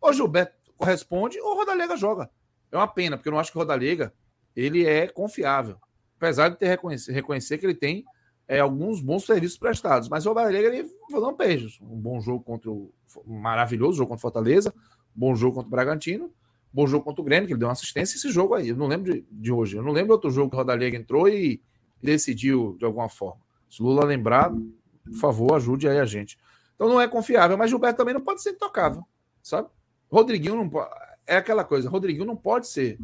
Ou Gilberto corresponde, ou Rodalega joga. É uma pena, porque eu não acho que o Rodalega ele é confiável. Apesar de ter reconhecer, reconhecer que ele tem é, alguns bons serviços prestados. Mas o Rodalega ele um beijo. Um bom jogo contra o. Um maravilhoso jogo contra o Fortaleza, bom jogo contra o Bragantino, bom jogo contra o Grêmio, que ele deu uma assistência esse jogo aí. Eu não lembro de, de hoje. Eu não lembro outro jogo que o Rodalega entrou e decidiu de alguma forma. Se Lula lembrar, por favor, ajude aí a gente. Então não é confiável, mas Gilberto também não pode ser intocável, sabe? Rodriguinho não pode. É aquela coisa, Rodriguinho não pode ser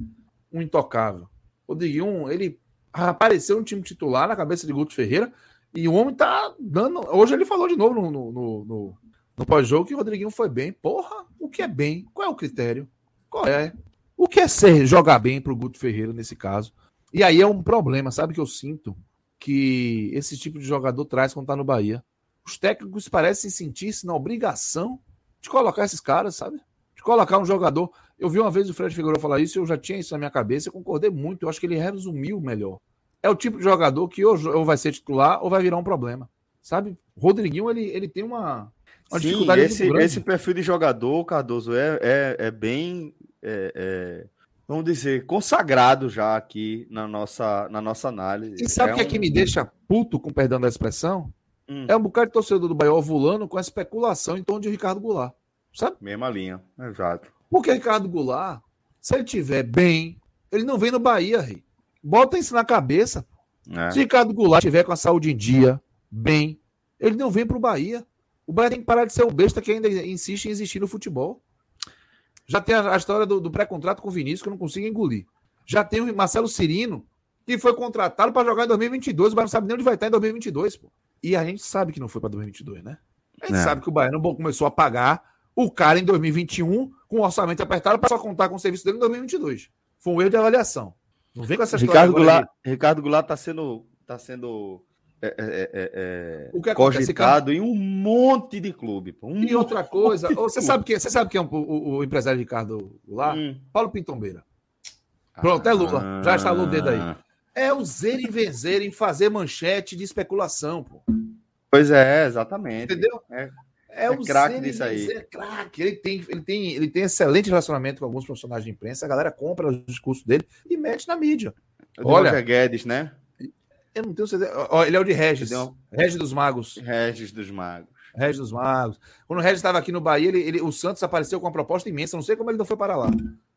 um intocável. Rodriguinho, ele apareceu no time titular na cabeça de Guto Ferreira e o homem tá dando. Hoje ele falou de novo no, no, no, no, no pós-jogo que o Rodriguinho foi bem. Porra, o que é bem? Qual é o critério? Qual é? O que é ser jogar bem pro Guto Ferreira nesse caso? E aí é um problema, sabe que eu sinto que esse tipo de jogador traz quando tá no Bahia. Os técnicos parecem sentir-se na obrigação de colocar esses caras, sabe? De colocar um jogador. Eu vi uma vez o Fred Figueiredo falar isso, eu já tinha isso na minha cabeça, eu concordei muito. Eu acho que ele resumiu melhor. É o tipo de jogador que ou, vai ser titular ou vai virar um problema. Sabe? O Rodriguinho, ele, ele tem uma, uma Sim, dificuldade esse, esse perfil de jogador, Cardoso, é, é, é bem, é, é, vamos dizer, consagrado já aqui na nossa, na nossa análise. E sabe o é que um... é que me deixa puto, com perdão da expressão? Hum. É um bocado de torcedor do Bahia ovulando com a especulação em torno de Ricardo Goulart. Sabe? Mesma linha, exato. Porque Ricardo Goulart, se ele tiver bem, ele não vem no Bahia, rei. Bota isso na cabeça. É. Se Ricardo Goulart tiver com a saúde em dia, bem, ele não vem para o Bahia. O Bahia tem que parar de ser o besta que ainda insiste em existir no futebol. Já tem a, a história do, do pré-contrato com o Vinícius que eu não consigo engolir. Já tem o Marcelo Cirino, que foi contratado para jogar em 2022. O Bahia não sabe nem onde vai estar em 2022, pô. E a gente sabe que não foi para 2022, né? A gente é. sabe que o Baiano começou a pagar o cara em 2021 com o orçamento apertado para só contar com o serviço dele em 2022. Foi um erro de avaliação. Não vem com essa história. Ricardo Goulart, Ricardo Goulart está sendo, tá sendo é, é, é, é, cogitado em um monte de clube. Um e outra coisa, você sabe, que, você sabe quem é o, o, o empresário Ricardo Goulart? Hum. Paulo Pintombeira. Pronto, é Lula. Ah, Já instalou o dedo aí. É o zer e vencer em fazer manchete de especulação, pô. Pois é, exatamente. Entendeu? É, é, é o craque disso aí. É craque. Ele tem, ele, tem, ele tem excelente relacionamento com alguns profissionais de imprensa. A galera compra os discursos dele e mete na mídia. Olha, Roger Guedes, né? Eu não tenho certeza. Ele é o de Regis. Regis dos Magos. Regis dos Magos. Regis dos Magos. Quando o Regis estava aqui no Bahia, ele, ele, o Santos apareceu com uma proposta imensa. Não sei como ele não foi para lá.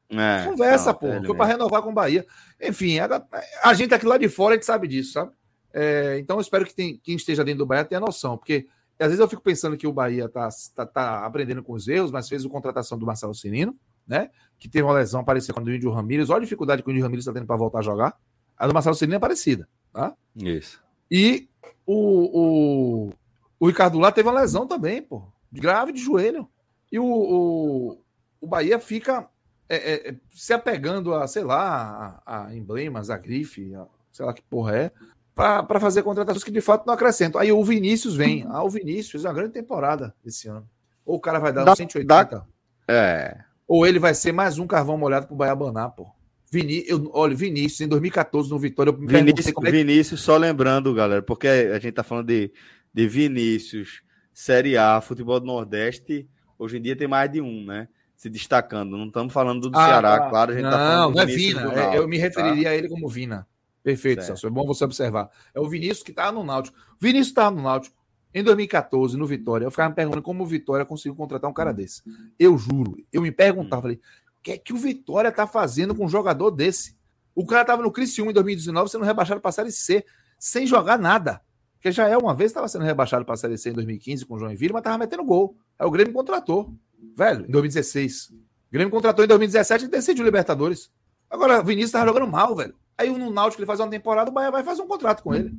É, Conversa, não, pô. É foi para renovar com o Bahia. Enfim, a, a, gente aqui lá de fora, a gente sabe disso, sabe? É, então eu espero que tem, quem esteja dentro do Bahia tenha noção, porque às vezes eu fico pensando que o Bahia tá, tá, tá aprendendo com os erros, mas fez a contratação do Marcelo Cirino, né? Que teve uma lesão parecida com a do Índio Ramírez. Olha a dificuldade que o Índio Ramírez está tendo para voltar a jogar. A do Marcelo Cirino é parecida, tá? Isso. E o, o, o Ricardo Lá teve uma lesão também, pô. Grave de joelho. E o, o, o Bahia fica é, é, é, se apegando a, sei lá, a, a emblemas, a grife, a, sei lá que porra é, para fazer contratações que de fato não acrescentam. Aí o Vinícius vem. Ah, o Vinícius fez uma grande temporada esse ano. Ou o cara vai dar dá, 180. Dá, é. Ou ele vai ser mais um carvão molhado pro Baiabaná, pô. Viní, eu, olha, Vinícius, em 2014, no Vitória, eu Vinícius, é que... Vinícius, só lembrando, galera, porque a gente tá falando de, de Vinícius, Série A, futebol do Nordeste, hoje em dia tem mais de um, né? Se destacando. Não estamos falando do ah, Ceará, tá. claro, a gente não, tá falando Não, é Vina, Náutico, eu me referiria tá? a ele como Vina. Perfeito, certo. Celso. É bom você observar. É o Vinícius que está no Náutico. Vinícius está no Náutico. Em 2014, no Vitória, eu ficava me perguntando como o Vitória conseguiu contratar um cara desse. Eu juro. Eu me perguntava, falei, o que é que o Vitória está fazendo com um jogador desse? O cara estava no Criciúma em 2019 sendo rebaixado para a Série C, sem jogar nada. Porque já é uma vez estava sendo rebaixado para a Série C em 2015 com o João Vila, mas estava metendo gol. Aí o Grêmio contratou. Velho, em 2016. O Grêmio contratou em 2017 e decidiu Libertadores. Agora, o Vinícius estava jogando mal, velho. Aí no Náutico ele faz uma temporada, o Bahia vai fazer um contrato com ele.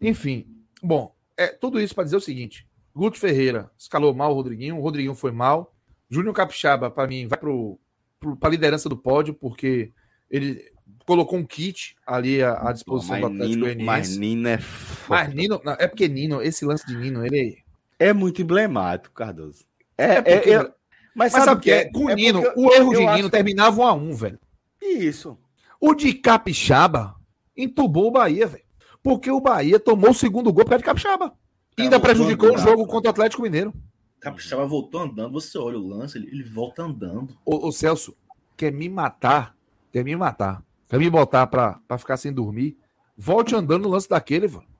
Enfim, bom, é tudo isso para dizer o seguinte: Guto Ferreira escalou mal o Rodriguinho, o Rodriguinho foi mal. Júnior Capixaba, para mim, vai para a liderança do pódio, porque ele colocou um kit ali à, à disposição Pô, do Atlético Nino, Mas Nino é foda. Mas Nino, é porque Nino, esse lance de Nino, ele é muito emblemático, Cardoso. É, é, porque, é mas, mas, sabe o que é? Com o é Nino, o erro de Nino terminava um a um, velho. Isso. O de Capixaba entubou o Bahia, velho. Porque o Bahia tomou o segundo gol por causa de Capixaba. E ainda prejudicou o jogo contra o Atlético Mineiro. Capixaba voltou andando, você olha o lance, ele, ele volta andando. Ô, ô, Celso, quer me matar? Quer me matar? Quer me botar pra, pra ficar sem dormir? Volte andando no lance daquele, velho.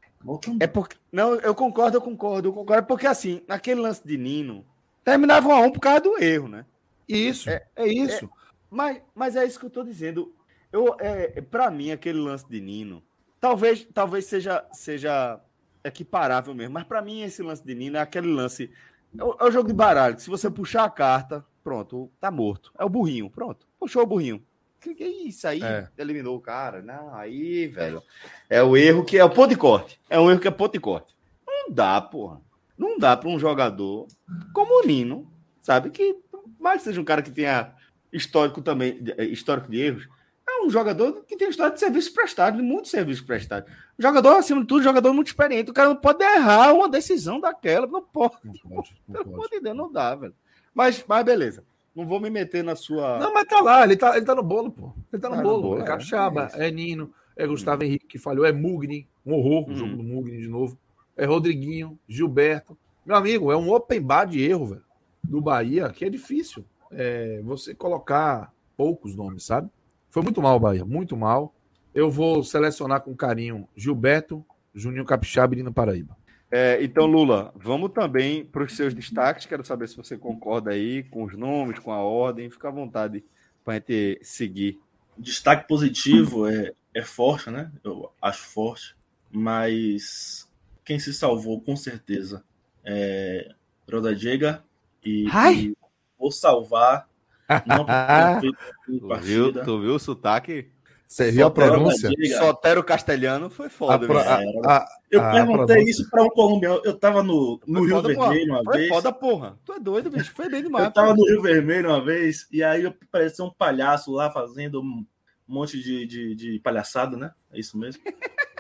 É porque. Não, eu concordo, eu concordo, eu concordo. Porque assim, naquele lance de Nino, terminava um a um por causa do erro, né? Isso, é, é isso. É, mas, mas é isso que eu tô dizendo. Eu, é, para mim, aquele lance de Nino, talvez, talvez seja, seja equiparável mesmo, mas para mim esse lance de Nino é aquele lance. É o, é o, jogo de baralho, que se você puxar a carta, pronto, tá morto. É o burrinho, pronto. Puxou o burrinho. Que, que isso aí? É. Eliminou o cara. Não, aí, velho. É o erro que é o ponto de corte. É um erro que é ponto de corte. Não dá, porra. Não dá para um jogador como o Nino, sabe? Que mais seja um cara que tenha histórico também, histórico de erros, é um jogador que tem história de serviço prestado, muito serviço prestado. Jogador, acima de tudo, jogador muito experiente. O cara não pode errar uma decisão daquela. Não pode. Não pode. Não Pelo amor de Deus, não dá, velho. Mas, mas beleza. Não vou me meter na sua. Não, mas tá lá, ele tá, ele tá no bolo, pô. Ele tá no, tá bolo. no bolo. É, é Capixaba, é, é, Nino, é Gustavo hum. Henrique que falhou, é Mugni, um horror hum. o jogo do Mugni de novo. É Rodriguinho, Gilberto. Meu amigo, é um open bar de erro, velho. Do Bahia, que é difícil é, você colocar poucos nomes, sabe? Foi muito mal o Bahia, muito mal. Eu vou selecionar com carinho Gilberto, Juninho Capixaba e Nino Paraíba. É, então, Lula, vamos também para os seus destaques. Quero saber se você concorda aí com os nomes, com a ordem. Fica à vontade para a gente seguir. Destaque positivo é, é forte, né? Eu acho forte. Mas quem se salvou com certeza é Roda Diega e, e vou salvar Não tu, viu, tu viu o sotaque? Você viu a pronúncia? Sotero Castelhano foi foda. A, a, a, eu perguntei isso para um colombiano. Eu tava no, no Rio foda, Vermelho uma foi vez. Foi foda, porra. Tu é doido, bicho. Foi bem demais. Eu tava no Rio Vermelho uma vez e aí eu parecia um palhaço lá fazendo um monte de, de, de palhaçada, né? É isso mesmo.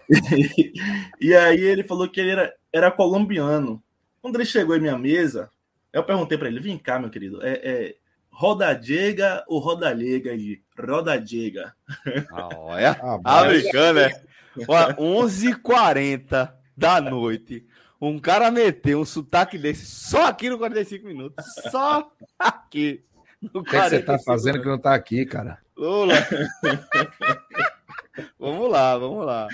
e aí ele falou que ele era, era colombiano. Quando ele chegou em minha mesa, eu perguntei para ele: vem cá, meu querido, é, é Rodadega ou Rodalega aí? Rodadega. Ah, olha, ah, americano, é. 11h40 da noite. Um cara meteu um sotaque desse só aqui no 45 minutos. Só aqui. O que, é que você tá fazendo que não tá aqui, cara? Lula. vamos lá, vamos lá.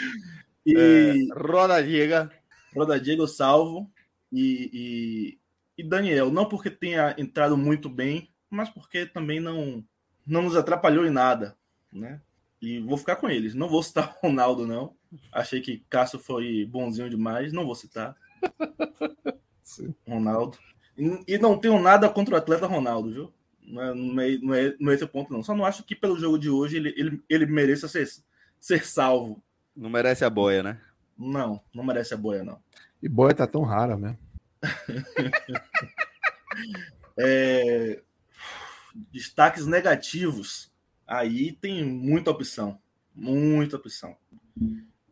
E é, Rodadega. Rodadega, salvo. E, e, e Daniel, não porque tenha entrado muito bem, mas porque também não, não nos atrapalhou em nada, né? E vou ficar com eles. Não vou citar Ronaldo, não. Achei que Cássio foi bonzinho demais. Não vou citar. Sim. Ronaldo. E, e, não tenho nada contra o atleta Ronaldo, viu? Não é, não, é, não, é, não é esse ponto, não. Só não acho que pelo jogo de hoje ele, ele, ele mereça ser, ser salvo. Não merece a boia, né? Não, não merece a boia, não. E boia tá tão rara mesmo. é, destaques negativos, aí tem muita opção. Muita opção.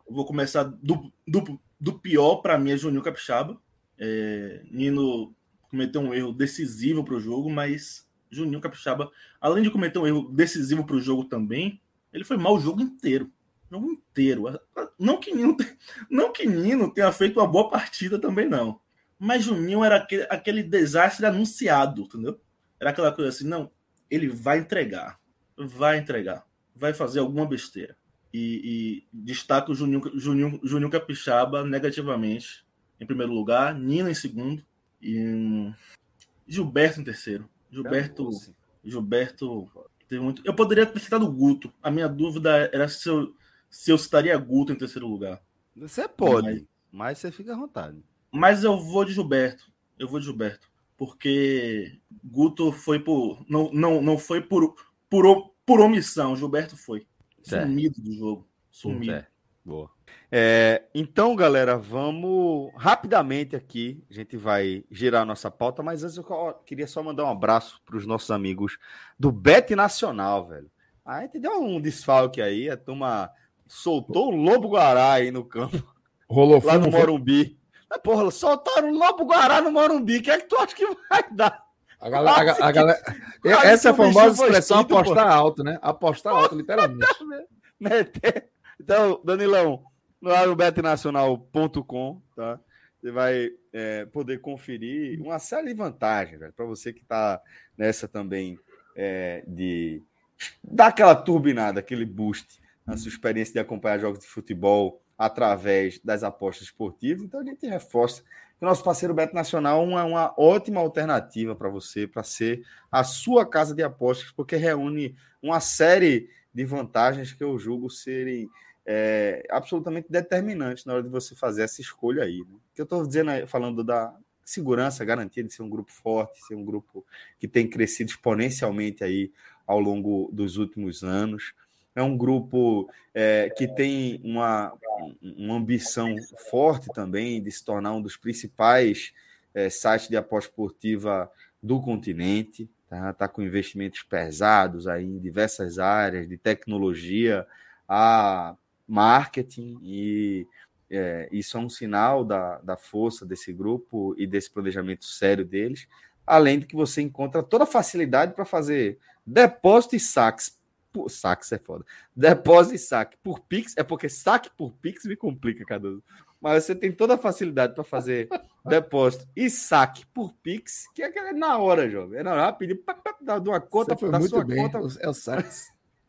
Eu vou começar do, do, do pior para mim é Juninho Capixaba. É, Nino cometeu um erro decisivo para o jogo, mas Juninho Capixaba, além de cometer um erro decisivo para o jogo também, ele foi mal o jogo inteiro. O jogo inteiro. Não que, Nino, não que Nino tenha feito uma boa partida também, não. Mas Juninho era aquele, aquele desastre anunciado, entendeu? Era aquela coisa assim, não, ele vai entregar, vai entregar, vai fazer alguma besteira. E, e destaca o Juninho, Juninho, Juninho Capixaba negativamente, em primeiro lugar, Nina em segundo e Gilberto em terceiro. Gilberto, Gilberto muito. Eu poderia ter citado Guto. A minha dúvida era se eu, se eu citaria Guto em terceiro lugar. Você pode, mas, mas você fica à vontade. Mas eu vou de Gilberto. Eu vou de Gilberto porque Guto foi por não, não, não foi por, por, por omissão, Gilberto foi certo. sumido do jogo, sumido. É. Boa. É, então, galera, vamos rapidamente aqui. A gente vai girar a nossa pauta, mas antes eu queria só mandar um abraço para os nossos amigos do Bet Nacional, velho. A gente deu um desfalque aí, a turma soltou o Lobo Guará aí no campo. Rolou lá no Morumbi. Mas, porra, soltaram o Lobo Guará no Morumbi. O que é que tu acha que vai dar? A galera, a, a galera... Essa é a famosa expressão apostar alto, né? Apostar alto, literalmente. então, Danilão, no betnacional.com, tá? Você vai é, poder conferir uma série de vantagens, para você que está nessa também é, de dar aquela turbinada, aquele boost na sua experiência de acompanhar jogos de futebol através das apostas esportivas. Então a gente reforça que o nosso parceiro Beto Nacional é uma, uma ótima alternativa para você, para ser a sua casa de apostas, porque reúne uma série de vantagens que eu julgo serem é, absolutamente determinantes na hora de você fazer essa escolha aí. Né? Que eu estou dizendo, falando da segurança, garantia de ser um grupo forte, ser um grupo que tem crescido exponencialmente aí ao longo dos últimos anos é um grupo é, que tem uma, uma ambição forte também de se tornar um dos principais é, sites de aposta esportiva do continente. Está tá com investimentos pesados aí em diversas áreas, de tecnologia a marketing, e é, isso é um sinal da, da força desse grupo e desse planejamento sério deles. Além de que você encontra toda a facilidade para fazer depósito e saques por saque, é foda. Depósito e saque por Pix, é porque saque por Pix me complica, Cardoso. Mas você tem toda a facilidade para fazer depósito e saque por Pix, que é na hora, jovem. É na hora, pedir de uma conta da sua bem, conta. É o saque.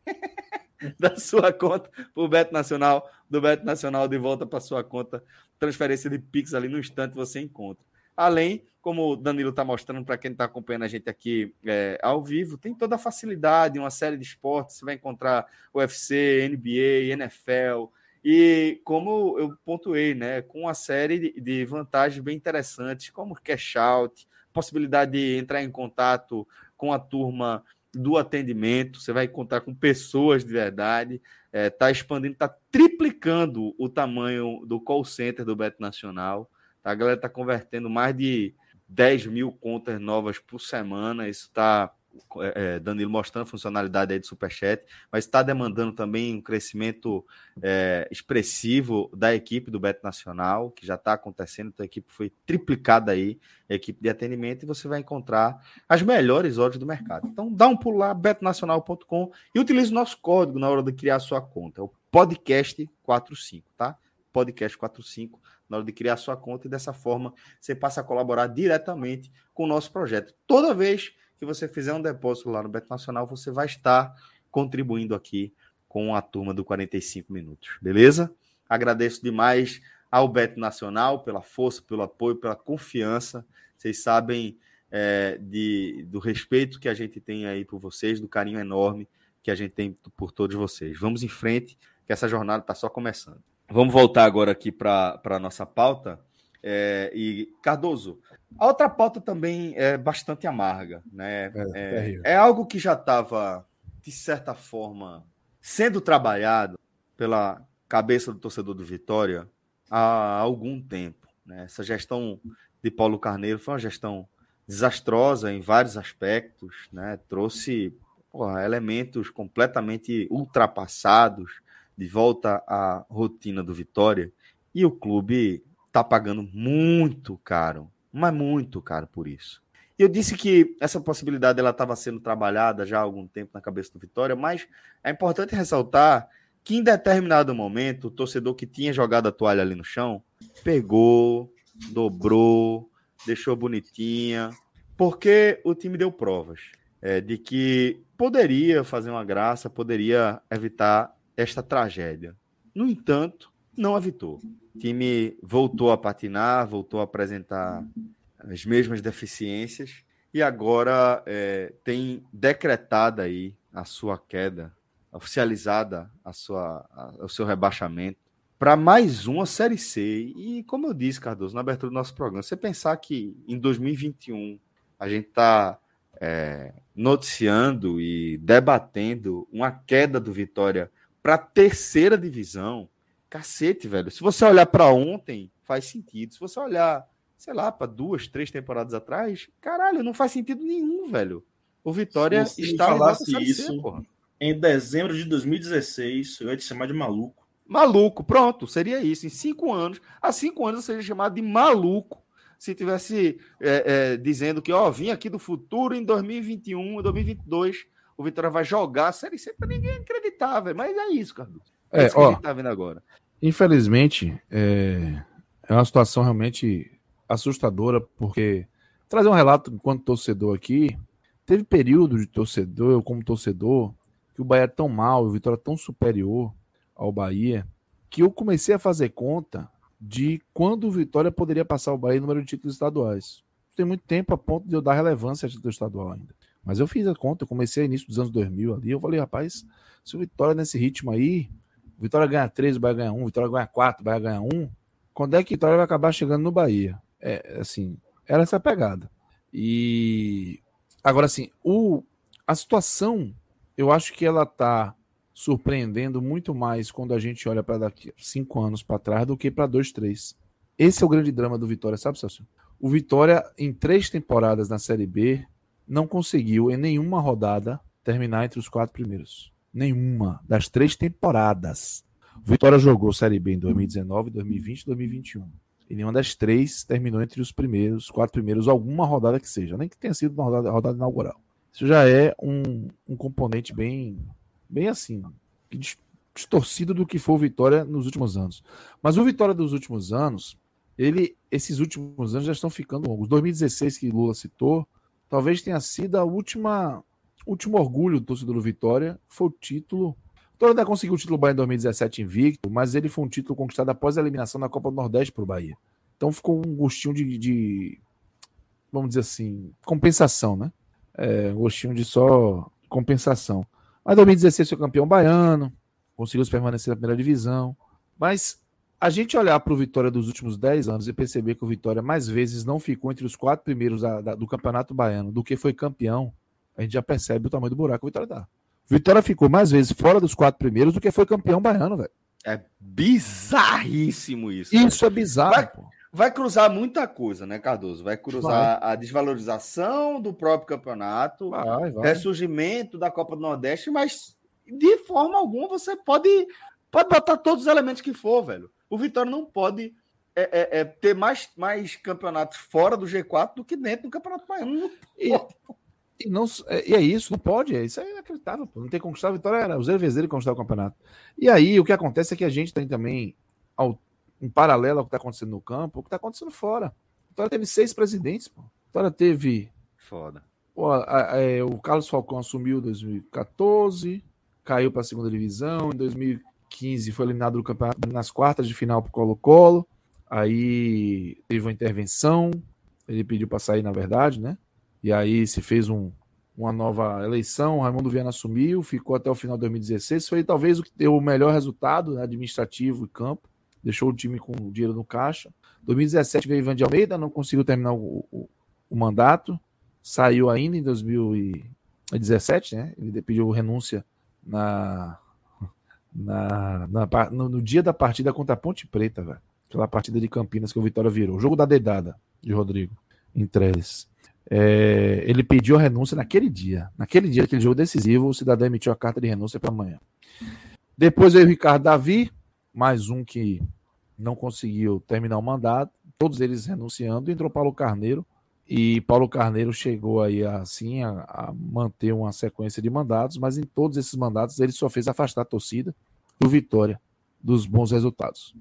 da sua conta para o Beto Nacional, do Beto Nacional de volta para sua conta. Transferência de Pix ali no instante você encontra. Além, como o Danilo está mostrando para quem está acompanhando a gente aqui é, ao vivo, tem toda a facilidade, uma série de esportes. Você vai encontrar UFC, NBA, NFL. E como eu pontuei, né, com uma série de, vantagens bem interessantes, como cash out, possibilidade de entrar em contato com a turma do atendimento, você vai encontrar com pessoas de verdade, está é, expandindo, está triplicando o tamanho do call center do Beto Nacional. A galera está convertendo mais de 10 mil contas novas por semana. Isso está é, é, Danilo mostrando funcionalidade aí Superchat, mas está demandando também um crescimento é, expressivo da equipe do Beto Nacional, que já está acontecendo, então a equipe foi triplicada aí, a equipe de atendimento, e você vai encontrar as melhores horas do mercado. Então dá um pulo lá, betonacional.com e utilize o nosso código na hora de criar a sua conta, é o podcast45, tá? Podcast45 na hora de criar sua conta e dessa forma você passa a colaborar diretamente com o nosso projeto. Toda vez que você fizer um depósito lá no Beto Nacional, você vai estar contribuindo aqui com a turma do 45 minutos, beleza? Agradeço demais ao Beto Nacional pela força, pelo apoio, pela confiança. Vocês sabem é, de, do respeito que a gente tem aí por vocês, do carinho enorme que a gente tem por todos vocês. Vamos em frente, que essa jornada está só começando. Vamos voltar agora aqui para a nossa pauta. É, e Cardoso, a outra pauta também é bastante amarga, né? É, é, é algo que já estava, de certa forma, sendo trabalhado pela cabeça do torcedor do Vitória há algum tempo. Né? Essa gestão de Paulo Carneiro foi uma gestão desastrosa em vários aspectos, né? Trouxe porra, elementos completamente ultrapassados de volta à rotina do Vitória e o clube está pagando muito caro, mas muito caro por isso. Eu disse que essa possibilidade ela estava sendo trabalhada já há algum tempo na cabeça do Vitória, mas é importante ressaltar que em determinado momento o torcedor que tinha jogado a toalha ali no chão pegou, dobrou, deixou bonitinha, porque o time deu provas é, de que poderia fazer uma graça, poderia evitar esta tragédia. No entanto, não evitou. O time voltou a patinar, voltou a apresentar as mesmas deficiências e agora é, tem decretada aí a sua queda, oficializada a sua, a, o seu rebaixamento para mais uma Série C. E como eu disse, Cardoso, na abertura do nosso programa, você pensar que em 2021 a gente está é, noticiando e debatendo uma queda do Vitória para a terceira divisão, cacete, velho. Se você olhar para ontem, faz sentido. Se você olhar, sei lá, para duas, três temporadas atrás, caralho, não faz sentido nenhum, velho. O Vitória está falasse isso C, em dezembro de 2016, eu ia te chamar de maluco. Maluco, pronto, seria isso. Em cinco anos, há cinco anos eu seria chamado de maluco se tivesse é, é, dizendo que, ó, vim aqui do futuro em 2021, 2022 o Vitória vai jogar a Série C para ninguém acreditar, velho. Mas é isso, Carlos. É, é isso que ó, a gente tá vendo agora. Infelizmente, é, é uma situação realmente assustadora, porque trazer um relato enquanto torcedor aqui, teve período de torcedor, eu como torcedor, que o Bahia é tão mal, o Vitória é tão superior ao Bahia, que eu comecei a fazer conta de quando o Vitória poderia passar o Bahia no número de títulos estaduais. Tem muito tempo a ponto de eu dar relevância a título estadual ainda. Mas eu fiz a conta, eu comecei início dos anos 2000 ali, eu falei, rapaz, se o Vitória nesse ritmo aí, Vitória ganha 3, o Bahia ganha 1, o Vitória ganha 4, o Bahia ganha 1, quando é que Vitória vai acabar chegando no Bahia? É, assim, era essa pegada. E agora assim, o, a situação, eu acho que ela tá surpreendendo muito mais quando a gente olha para daqui cinco anos para trás do que para dois, três. Esse é o grande drama do Vitória, sabe, Celso? O Vitória, em três temporadas na Série B, não conseguiu em nenhuma rodada terminar entre os quatro primeiros. Nenhuma das três temporadas. Vitória jogou Série B em 2019, 2020 e 2021. E nenhuma das três terminou entre os primeiros, quatro primeiros, alguma rodada que seja, nem que tenha sido uma rodada, rodada inaugural. Isso já é um, um componente bem, bem assim, distorcido do que foi o Vitória nos últimos anos. Mas o Vitória dos últimos anos, ele, esses últimos anos já estão ficando longos. 2016 que Lula citou, talvez tenha sido a última último orgulho do torcedor do Vitória, foi o título. O Vitória ainda conseguiu o título Bahia em 2017 invicto, mas ele foi um título conquistado após a eliminação da Copa do Nordeste para o Bahia. Então ficou um gostinho de, de, vamos dizer assim, compensação, né? É, um gostinho de só compensação. Mas 2016 foi campeão baiano, conseguiu se permanecer na primeira divisão. Mas a gente olhar para o Vitória dos últimos 10 anos e perceber que o Vitória mais vezes não ficou entre os quatro primeiros da, da, do Campeonato Baiano do que foi campeão, a gente já percebe o tamanho do buraco que o Vitória dá. Vitória ficou mais vezes fora dos quatro primeiros do que foi campeão baiano, velho. É bizarríssimo isso. Isso é bizarro. Vai, vai, cruzar muita coisa, né, Cardoso? Vai cruzar vai. a desvalorização do próprio campeonato, vai, vai. ressurgimento da Copa do Nordeste, mas de forma alguma você pode, pode botar todos os elementos que for, velho. O Vitória não pode é, é, é, ter mais, mais campeonatos fora do G4 do que dentro do Campeonato Baiano. E, e, não, é, e é isso, não pode, é, isso é inacreditável. Pô. Não ter conquistado a vitória era o Zé Vezeiro conquistar o campeonato. E aí o que acontece é que a gente tem também, ao, em paralelo ao que está acontecendo no campo, o que está acontecendo fora. A Vitória teve seis presidentes, pô. A Vitória teve. Foda. Pô, a, a, é, o Carlos Falcão assumiu em 2014, caiu para a segunda divisão. Em 2015 foi eliminado do campeonato nas quartas de final para o Colo-Colo. Aí teve uma intervenção, ele pediu para sair, na verdade, né? E aí se fez um, uma nova eleição, o Raimundo Viana assumiu, ficou até o final de 2016. Foi talvez o que deu o melhor resultado né, administrativo e campo, deixou o time com o dinheiro no caixa. 2017 veio Ivan de Almeida, não conseguiu terminar o, o, o mandato, saiu ainda em 2017, né? Ele pediu renúncia na, na, na no, no, dia da partida contra a Ponte Preta, velho. Aquela partida de Campinas que o Vitória virou. O jogo da dedada de Rodrigo em Trellis. É, ele pediu a renúncia naquele dia. Naquele dia, aquele jogo decisivo, o cidadão emitiu a carta de renúncia para amanhã. Depois veio o Ricardo Davi, mais um que não conseguiu terminar o mandato, todos eles renunciando. Entrou Paulo Carneiro, e Paulo Carneiro chegou aí assim a, a, manter uma sequência de mandatos, mas em todos esses mandatos ele só fez afastar a torcida do Vitória dos bons resultados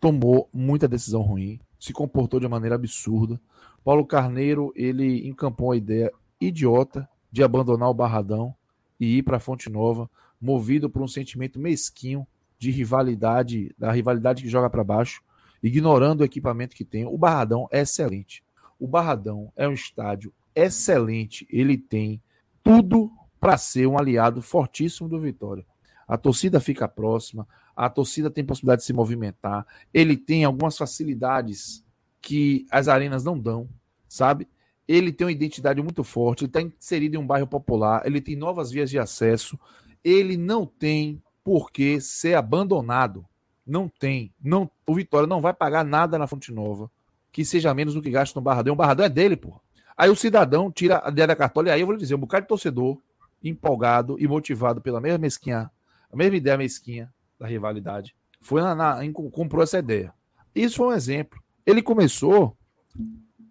tomou muita decisão ruim, se comportou de maneira absurda. Paulo Carneiro, ele encampou a ideia idiota de abandonar o Barradão e ir para Fonte Nova, movido por um sentimento mesquinho de rivalidade, da rivalidade que joga para baixo, ignorando o equipamento que tem. O Barradão é excelente. O Barradão é um estádio excelente, ele tem tudo para ser um aliado fortíssimo do Vitória. A torcida fica próxima, a torcida tem possibilidade de se movimentar, ele tem algumas facilidades que as arenas não dão, sabe? Ele tem uma identidade muito forte, ele está inserido em um bairro popular, ele tem novas vias de acesso, ele não tem por que ser abandonado. Não tem. Não, o Vitória não vai pagar nada na Fonte Nova que seja menos do que gasta no Barradão. O Barradão é dele, pô. Aí o cidadão tira a ideia da cartola, e aí eu vou lhe dizer, um bocado de torcedor empolgado e motivado pela mesma mesquinha, a mesma ideia mesquinha, da rivalidade. Foi na, na comprou essa ideia. Isso foi um exemplo. Ele começou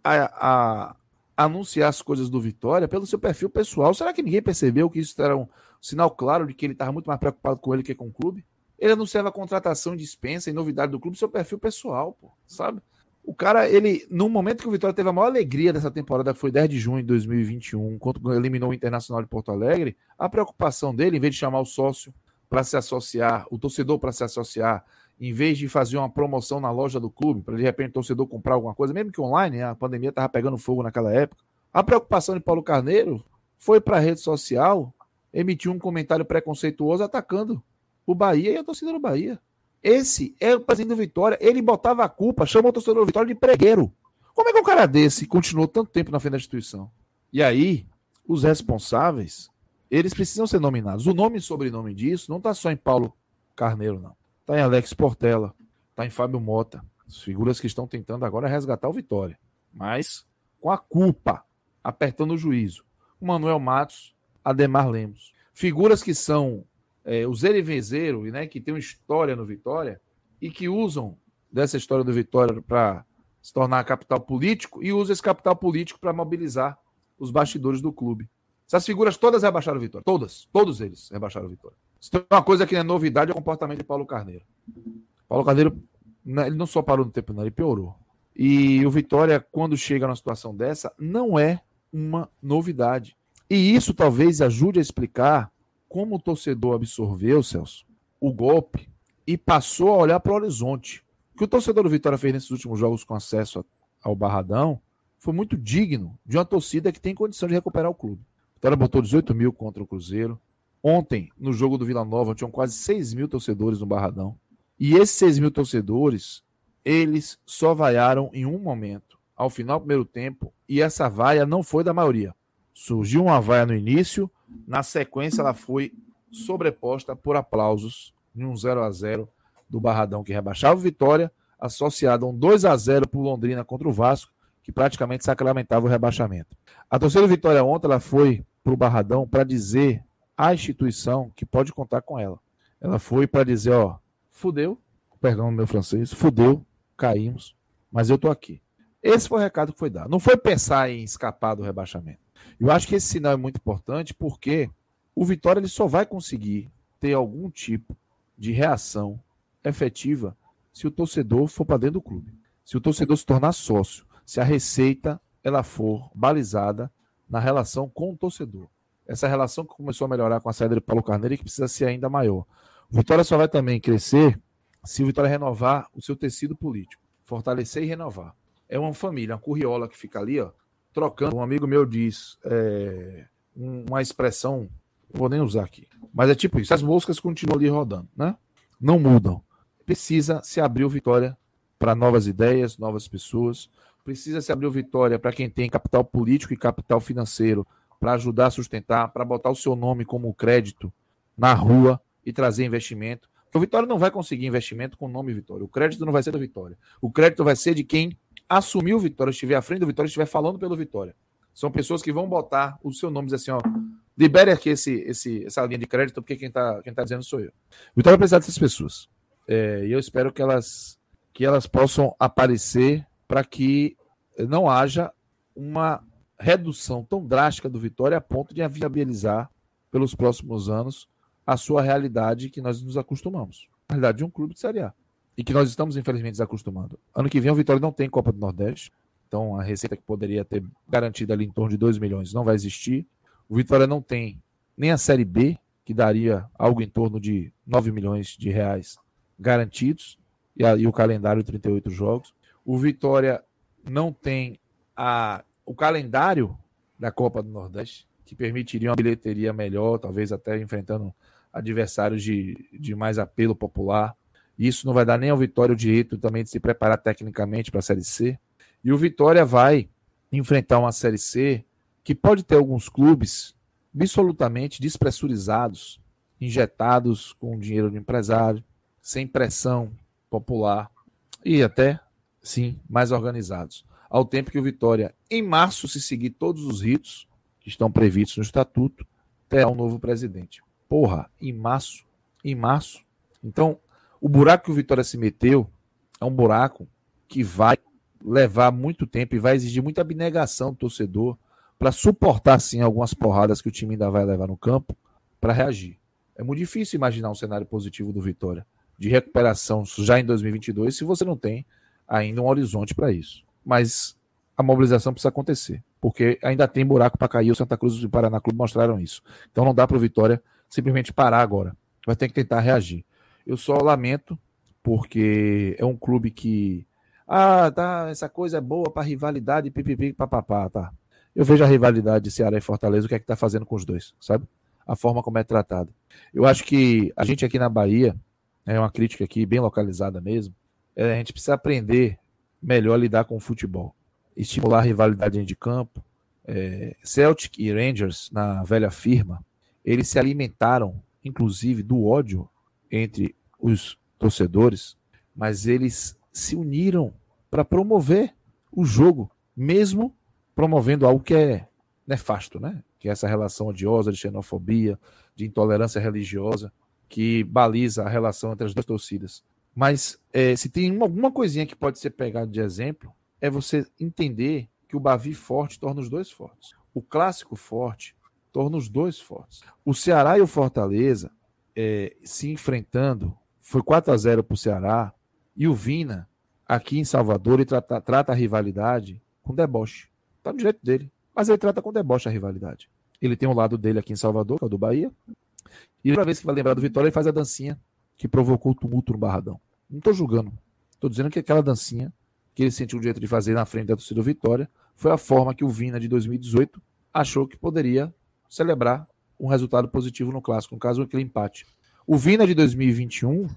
a, a, anunciar as coisas do Vitória pelo seu perfil pessoal. Será que ninguém percebeu que isso era um sinal claro de que ele estava muito mais preocupado com ele que com o clube? Ele anunciava contratação, dispensa e novidade do clube, seu perfil pessoal, pô, sabe? O cara, ele, no momento que o Vitória teve a maior alegria dessa temporada, que foi 10 de junho de 2021, quando eliminou o Internacional de Porto Alegre, a preocupação dele, em vez de chamar o sócio para se associar, o torcedor para se associar, em vez de fazer uma promoção na loja do clube, para de repente o torcedor comprar alguma coisa, mesmo que online, né, a pandemia estava pegando fogo naquela época. A preocupação de Paulo Carneiro foi para a rede social emitir um comentário preconceituoso atacando o Bahia e a torcida do Bahia. Esse é o presidente do Vitória. Ele botava a culpa, chamou o torcedor do Vitória de pregueiro. Como é que um cara desse continuou tanto tempo na frente da instituição? E aí, os responsáveis eles precisam ser nominados. O nome e sobrenome disso não está só em Paulo Carneiro, não. Está em Alex Portela, está em Fábio Mota. As figuras que estão tentando agora resgatar o Vitória. Mas com a culpa, apertando o juízo. O Manuel Matos, Ademar Lemos. Figuras que são é, o Zerivezeiro, né, que tem uma história no Vitória e que usam dessa história do Vitória para se tornar capital político e usa esse capital político para mobilizar os bastidores do clube. Essas figuras todas rebaixaram o Vitória. Todas. Todos eles rebaixaram o Vitória. Se tem uma coisa que não é novidade, é o comportamento de Paulo Carneiro. Paulo Carneiro, né, ele não só parou no tempo, não, ele piorou. E o Vitória, quando chega numa situação dessa, não é uma novidade. E isso talvez ajude a explicar como o torcedor absorveu, Celso, o golpe e passou a olhar para o horizonte. O que o torcedor do Vitória fez nesses últimos jogos com acesso ao Barradão foi muito digno de uma torcida que tem condição de recuperar o clube. Vitória botou 18 mil contra o Cruzeiro. Ontem, no jogo do Vila Nova, tinham quase 6 mil torcedores no Barradão. E esses 6 mil torcedores, eles só vaiaram em um momento, ao final do primeiro tempo, e essa vaia não foi da maioria. Surgiu uma vaia no início, na sequência ela foi sobreposta por aplausos em um 0 a 0 do Barradão que rebaixava o Vitória, associado a um 2 a 0 para o Londrina contra o Vasco, que praticamente sacramentava o rebaixamento. A torcida do Vitória ontem ela foi para o Barradão para dizer à instituição que pode contar com ela. Ela foi para dizer, ó, fudeu, perdão meu francês, fudeu, caímos, mas eu tô aqui. Esse foi o recado que foi dado. Não foi pensar em escapar do rebaixamento. Eu acho que esse sinal é muito importante porque o Vitória ele só vai conseguir ter algum tipo de reação efetiva se o torcedor for para dentro do clube. Se o torcedor se tornar sócio, se a receita ela for balizada na relação com o torcedor. Essa relação que começou a melhorar com a saída de Paulo Carneiro e que precisa ser ainda maior. Vitória só vai também crescer se o Vitória renovar o seu tecido político, fortalecer e renovar. É uma família, uma curriola que fica ali, ó, trocando. Um amigo meu diz é, uma expressão, vou nem usar aqui, mas é tipo isso: as moscas continuam ali rodando, né? Não mudam. Precisa se abrir o Vitória para novas ideias, novas pessoas. Precisa se abrir o Vitória para quem tem capital político e capital financeiro para ajudar a sustentar, para botar o seu nome como crédito na rua e trazer investimento. o Vitória não vai conseguir investimento com o nome Vitória. O crédito não vai ser da Vitória. O crédito vai ser de quem assumiu o Vitória, estiver à frente do Vitória, estiver falando pelo Vitória. São pessoas que vão botar o seu nome e dizer assim, ó, libere aqui esse, esse, essa linha de crédito, porque quem está quem tá dizendo sou eu. Vitória precisa dessas pessoas. É, e eu espero que elas, que elas possam aparecer para que não haja uma redução tão drástica do Vitória a ponto de viabilizar pelos próximos anos a sua realidade que nós nos acostumamos. A realidade de um clube de Série A. E que nós estamos, infelizmente, desacostumando. Ano que vem o Vitória não tem Copa do Nordeste. Então a receita que poderia ter garantida ali em torno de 2 milhões não vai existir. O Vitória não tem nem a Série B, que daria algo em torno de 9 milhões de reais garantidos, e, aí o calendário 38 jogos. O Vitória não tem a o calendário da Copa do Nordeste, que permitiria uma bilheteria melhor, talvez até enfrentando adversários de, de mais apelo popular. Isso não vai dar nem ao Vitória o direito também de se preparar tecnicamente para a Série C. E o Vitória vai enfrentar uma Série C que pode ter alguns clubes absolutamente despressurizados, injetados com dinheiro do empresário, sem pressão popular e até, sim, mais organizados ao tempo que o Vitória, em março, se seguir todos os ritos que estão previstos no estatuto, terá um novo presidente. Porra, em março, em março. Então, o buraco que o Vitória se meteu é um buraco que vai levar muito tempo e vai exigir muita abnegação do torcedor para suportar sim algumas porradas que o time ainda vai levar no campo para reagir. É muito difícil imaginar um cenário positivo do Vitória de recuperação já em 2022 se você não tem ainda um horizonte para isso mas a mobilização precisa acontecer, porque ainda tem buraco para cair. O Santa Cruz e o Paraná Clube mostraram isso. Então não dá para o Vitória simplesmente parar agora. Vai ter que tentar reagir. Eu só lamento, porque é um clube que. Ah, tá, essa coisa é boa para rivalidade, pipipi, papapá, tá. Eu vejo a rivalidade de Ceará e Fortaleza, o que é que tá fazendo com os dois, sabe? A forma como é tratado. Eu acho que a gente aqui na Bahia, é uma crítica aqui bem localizada mesmo, é, a gente precisa aprender melhor lidar com o futebol. Estimular a rivalidade de campo. É, Celtic e Rangers, na velha firma, eles se alimentaram, inclusive, do ódio entre os torcedores, mas eles se uniram para promover o jogo, mesmo promovendo algo que é nefasto, né? Que é essa relação odiosa de xenofobia, de intolerância religiosa, que baliza a relação entre as duas torcidas. Mas é, se tem uma, alguma coisinha que pode ser pegado de exemplo, é você entender que o Bavi forte torna os dois fortes. O clássico forte torna os dois fortes. O Ceará e o Fortaleza é, se enfrentando, foi 4 a 0 para o Ceará, e o Vina, aqui em Salvador, ele trata, trata a rivalidade com deboche. Está no direito dele. Mas ele trata com deboche a rivalidade. Ele tem um lado dele aqui em Salvador, que é o do Bahia. E toda vez que vai lembrar do Vitória, ele faz a dancinha que provocou o tumulto no Barradão. Não estou julgando. Estou dizendo que aquela dancinha que ele sentiu o direito de fazer na frente da torcida do Vitória foi a forma que o Vina de 2018 achou que poderia celebrar um resultado positivo no clássico, no caso aquele empate. O Vina de 2021,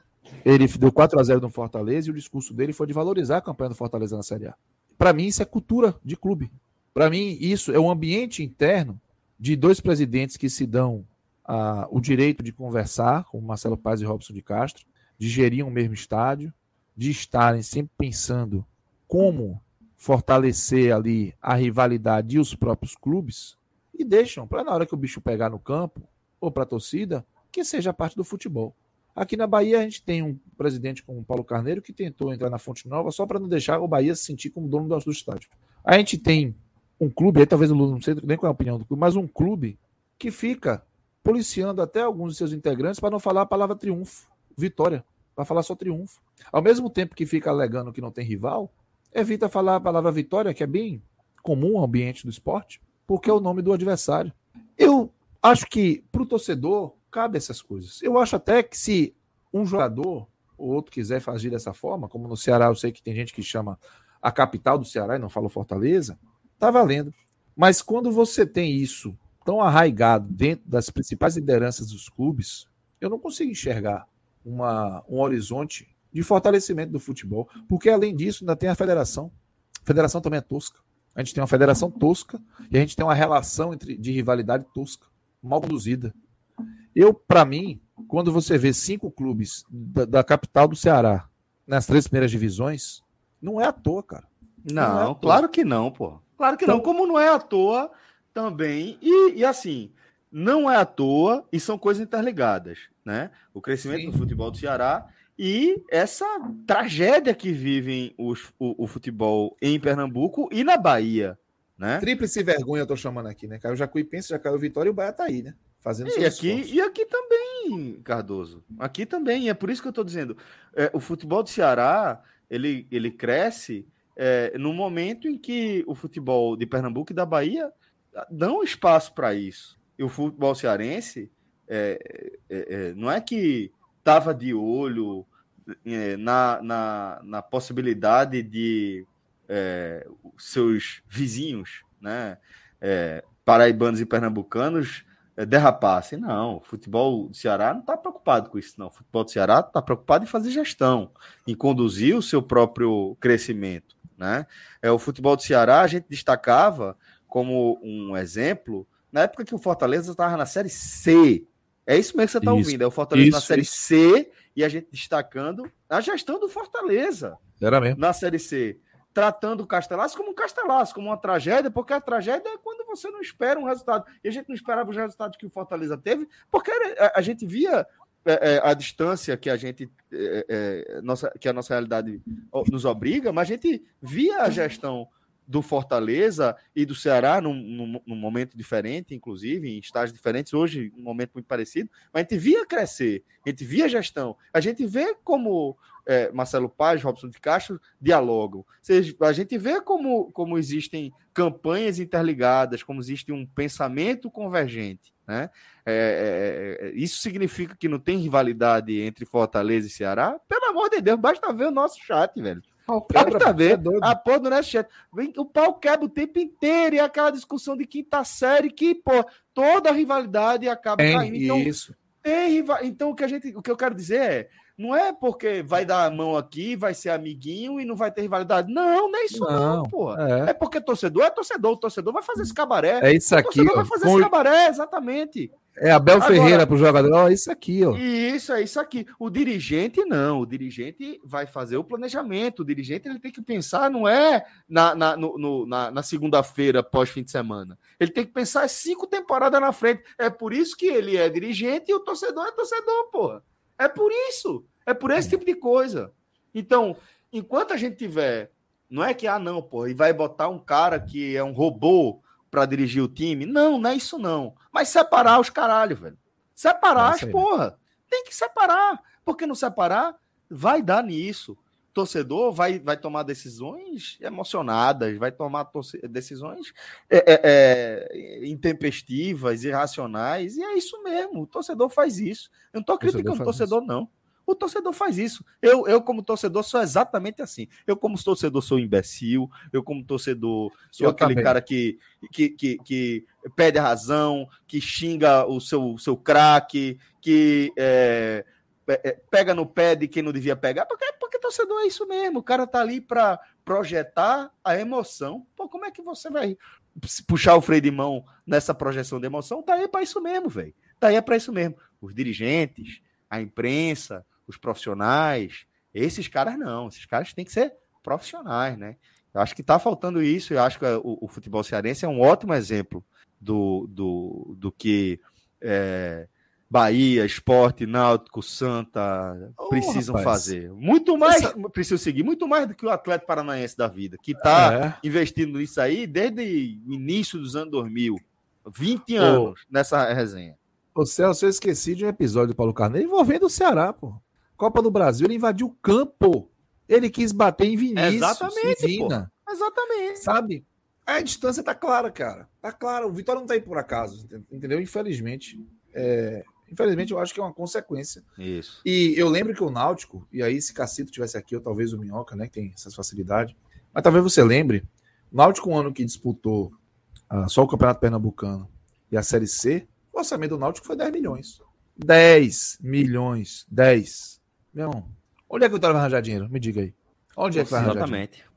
ele deu 4 a 0 no Fortaleza e o discurso dele foi de valorizar a campanha do Fortaleza na Série A. Para mim isso é cultura de clube. Para mim isso é um ambiente interno de dois presidentes que se dão ah, o direito de conversar, com Marcelo Paz e Robson de Castro, de gerir um mesmo estádio, de estarem sempre pensando como fortalecer ali a rivalidade e os próprios clubes, e deixam para na hora que o bicho pegar no campo ou para a torcida, que seja parte do futebol. Aqui na Bahia a gente tem um presidente como o Paulo Carneiro que tentou entrar na Fonte Nova só para não deixar o Bahia se sentir como dono do estádio. A gente tem um clube, aí talvez o Lula não sei nem qual é a opinião do clube, mas um clube que fica policiando até alguns de seus integrantes para não falar a palavra triunfo, vitória, para falar só triunfo. Ao mesmo tempo que fica alegando que não tem rival, evita falar a palavra vitória, que é bem comum ao ambiente do esporte, porque é o nome do adversário. Eu acho que para o torcedor cabe essas coisas. Eu acho até que se um jogador ou outro quiser fazer dessa forma, como no Ceará eu sei que tem gente que chama a capital do Ceará e não fala Fortaleza, tá valendo. Mas quando você tem isso tão arraigado dentro das principais lideranças dos clubes, eu não consigo enxergar uma, um horizonte de fortalecimento do futebol, porque além disso ainda tem a federação. A federação também é tosca. A gente tem uma federação tosca e a gente tem uma relação entre, de rivalidade tosca, mal conduzida. Eu, para mim, quando você vê cinco clubes da, da, capital do Ceará nas três primeiras divisões, não é à toa, cara. Não, não é toa. claro que não, pô. Claro que então, não. Como não é à toa também. E, e, assim, não é à toa e são coisas interligadas, né? O crescimento sim. do futebol do Ceará e essa tragédia que vivem os, o, o, futebol em Pernambuco e na Bahia, né? Tríplice vergonha eu tô chamando aqui, né? Caiu Jacuipense, já caiu Vitória e o Bahia tá aí, né? Fazendo e aqui, e aqui também, Cardoso. Aqui também, é por isso que eu estou dizendo. É, o futebol do Ceará, ele, ele cresce é, no momento em que o futebol de Pernambuco e da Bahia dão espaço para isso. E o futebol cearense é, é, é não é que estava de olho é, na, na, na possibilidade de seus vizinhos, né, paraibanos e pernambucanos, é, derrapasse. Não, o futebol do Ceará não está preocupado com isso, não. O futebol do Ceará está preocupado em fazer gestão, em conduzir o seu próprio crescimento. Né? É, o futebol do Ceará a gente destacava como um exemplo na época que o Fortaleza estava na Série C. É isso mesmo que você está ouvindo. É o Fortaleza isso, na Série isso. C e a gente destacando a gestão do Fortaleza. Era mesmo. Na Série C tratando o Castelas como um Castelas, como uma tragédia, porque a tragédia é quando você não espera um resultado. E a gente não esperava os resultados que o Fortaleza teve, porque a, a gente via é, é, a distância que a gente é, é, nossa, que a nossa realidade nos obriga, mas a gente via a gestão do Fortaleza e do Ceará num, num, num, momento diferente, inclusive, em estágios diferentes, hoje um momento muito parecido, mas a gente via crescer, a gente via gestão, a gente vê como é, Marcelo Paz, Robson de Castro dialogam. A gente vê como, como existem campanhas interligadas, como existe um pensamento convergente. Né? É, é, é, isso significa que não tem rivalidade entre Fortaleza e Ceará? Pelo amor de Deus, basta ver o nosso chat, velho. Pau quebra, tá vendo? É a porra do Nest O pau quebra o tempo inteiro e é aquela discussão de quinta série que, pô, toda a rivalidade acaba é, caindo. Então, isso. Tem rival... Então, o que, a gente, o que eu quero dizer é. Não é porque vai dar a mão aqui, vai ser amiguinho e não vai ter rivalidade. Não, não é isso, não, não pô. É. é. porque torcedor é torcedor. O torcedor vai fazer esse cabaré. É isso aqui. O torcedor ó, vai fazer com... esse cabaré, exatamente. É Abel Agora, Ferreira para o jogador, ó, isso aqui, ó. Isso, é isso aqui. O dirigente não, o dirigente vai fazer o planejamento. O dirigente ele tem que pensar, não é na, na, no, na, na segunda-feira pós fim de semana. Ele tem que pensar cinco temporadas na frente. É por isso que ele é dirigente e o torcedor é torcedor, porra. É por isso. É por esse tipo de coisa. Então, enquanto a gente tiver, não é que ah não, porra, e vai botar um cara que é um robô para dirigir o time. Não, não é isso não. Mas separar os caralho, velho. Separar as porra. Tem que separar. Porque não separar, vai dar nisso. torcedor vai, vai tomar decisões emocionadas, vai tomar decisões é, é, é, intempestivas, irracionais, e é isso mesmo. O torcedor faz isso. Eu não estou criticando o torcedor, não. O torcedor faz isso. Eu, eu, como torcedor, sou exatamente assim. Eu, como torcedor, sou imbecil. Eu, como torcedor, sou eu aquele também. cara que, que, que, que, pede a razão, que xinga o seu, seu craque, que é, é, pega no pé de quem não devia pegar. Porque, porque torcedor é isso mesmo. O cara tá ali para projetar a emoção. Pô, como é que você vai puxar o freio de mão nessa projeção de emoção? Tá aí para isso mesmo, velho. Tá aí para isso mesmo. Os dirigentes, a imprensa, os profissionais, esses caras não. Esses caras têm que ser profissionais, né? Eu acho que tá faltando isso. Eu acho que o, o futebol cearense é um ótimo exemplo do, do, do que é, Bahia, Esporte, Náutico, Santa oh, precisam rapaz. fazer. Muito mais, Essa... precisam seguir, muito mais do que o Atlético Paranaense da vida, que está é. investindo nisso aí desde o início dos anos 2000. 20 anos oh. nessa resenha. Ô Celso, eu esqueci de um episódio do Paulo Carneiro envolvendo o Ceará, pô. Copa do Brasil, ele invadiu o campo. Ele quis bater em Vinícius. Exatamente, Vina. Exatamente. Sabe? A distância tá clara, cara. Tá clara. O Vitória não tá aí por acaso, entendeu? Infelizmente. É, Infelizmente, eu acho que é uma consequência. Isso. E eu lembro que o Náutico, e aí se Cacito tivesse aqui, ou talvez o Minhoca, né, que tem essa facilidade, mas talvez você lembre, o Náutico, um ano que disputou uh, só o Campeonato Pernambucano e a Série C, o orçamento do Náutico foi 10 milhões. 10 milhões. 10. Meu irmão, onde é que o Vitória vai arranjar dinheiro? Me diga aí. Onde é que vai arranjar Exatamente. dinheiro?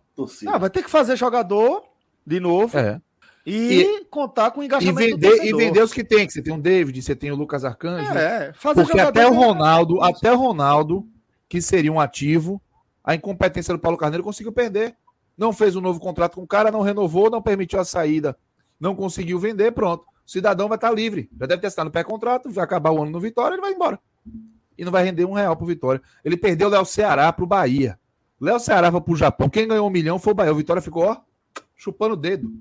Ah, vai ter que fazer jogador de novo. É. E, e, contar com o engajamento e vender, e vender os que tem, que você tem o David, você tem o Lucas Arcanjo. É, porque até o Ronaldo, até o Ronaldo, que seria um ativo, a incompetência do Paulo Carneiro conseguiu perder. Não fez um novo contrato com o cara, não renovou, não permitiu a saída, não conseguiu vender, pronto. O cidadão vai estar livre. Já deve ter estado no pré-contrato, vai acabar o ano no Vitória, ele vai embora. E não vai render um real pro Vitória. Ele perdeu o Léo Ceará pro Bahia. Léo Ceará foi pro Japão. Quem ganhou um milhão foi o Bahia. O Vitória ficou, ó, chupando o dedo.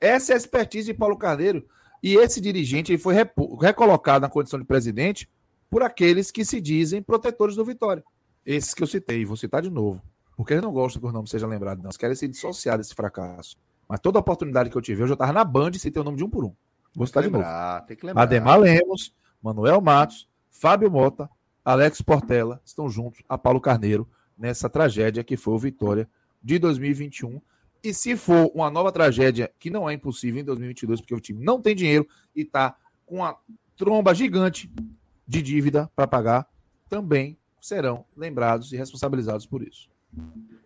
Essa é a expertise de Paulo Carneiro. E esse dirigente ele foi recolocado na condição de presidente por aqueles que se dizem protetores do Vitória. Esses que eu citei, vou citar de novo. Porque eles não gostam que o nome seja lembrado, não. Eles querem se dissociar desse fracasso. Mas toda oportunidade que eu tive, eu já estava na Band e citei o nome de um por um. Vou citar de novo. Tem que lembrar. Ademar Lemos, Manuel Matos, Fábio Mota, Alex Portela estão juntos a Paulo Carneiro nessa tragédia que foi o Vitória de 2021 e se for uma nova tragédia, que não é impossível em 2022, porque o time não tem dinheiro e está com uma tromba gigante de dívida para pagar, também serão lembrados e responsabilizados por isso.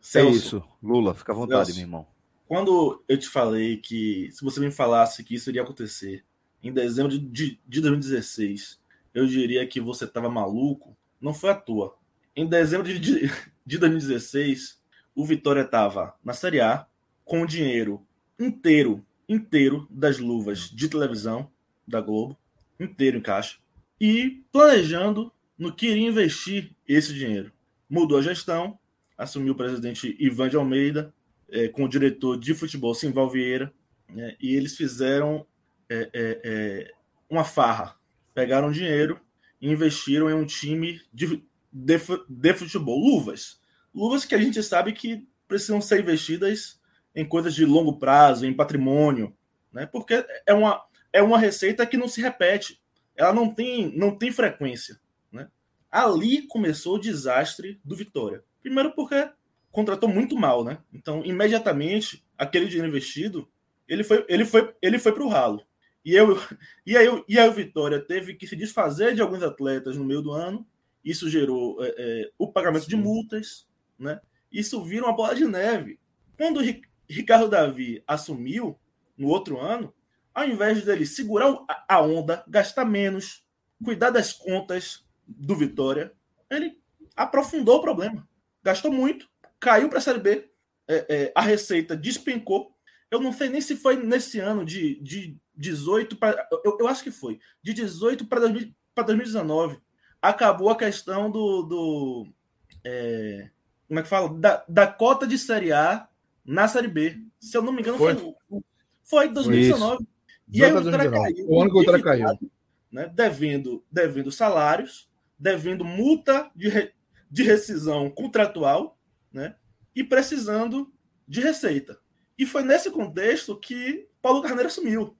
Celso, é isso. Lula, fica à vontade, Celso, meu irmão. Quando eu te falei que se você me falasse que isso iria acontecer em dezembro de, de 2016, eu diria que você estava maluco. Não foi à toa. Em dezembro de, de, de 2016, o Vitória estava na Série A, com o dinheiro inteiro, inteiro das luvas de televisão da Globo, inteiro em caixa, e planejando no que iria investir esse dinheiro. Mudou a gestão, assumiu o presidente Ivan de Almeida, é, com o diretor de futebol Simval Vieira, né, e eles fizeram é, é, é uma farra. Pegaram dinheiro e investiram em um time de, de, de futebol. Luvas. Luvas que a gente sabe que precisam ser investidas em coisas de longo prazo, em patrimônio, né? Porque é uma, é uma receita que não se repete, ela não tem, não tem frequência, né? Ali começou o desastre do Vitória. Primeiro porque contratou muito mal, né? Então, imediatamente, aquele dinheiro investido, ele foi, ele foi, ele foi para o ralo. E, eu, e, aí, e aí o Vitória teve que se desfazer de alguns atletas no meio do ano. Isso gerou é, é, o pagamento Sim. de multas, né? Isso vira uma bola de neve. Quando Ricardo Davi assumiu no outro ano, ao invés dele segurar a onda, gastar menos, cuidar das contas do Vitória, ele aprofundou o problema. Gastou muito, caiu para a Série B, é, é, a receita despencou. Eu não sei nem se foi nesse ano de, de 18 para. Eu, eu, acho que foi. De 18 para 2019. Acabou a questão do. do é, como é que fala? Da, da cota de Série A na Série B. Se eu não me engano, foi, foi, foi 2019. Foi e aí o Vitória caiu. O ano que o Vitória caiu. Né, devendo, devendo salários, devendo multa de, re, de rescisão contratual, né? E precisando de receita. E foi nesse contexto que Paulo Carneiro assumiu.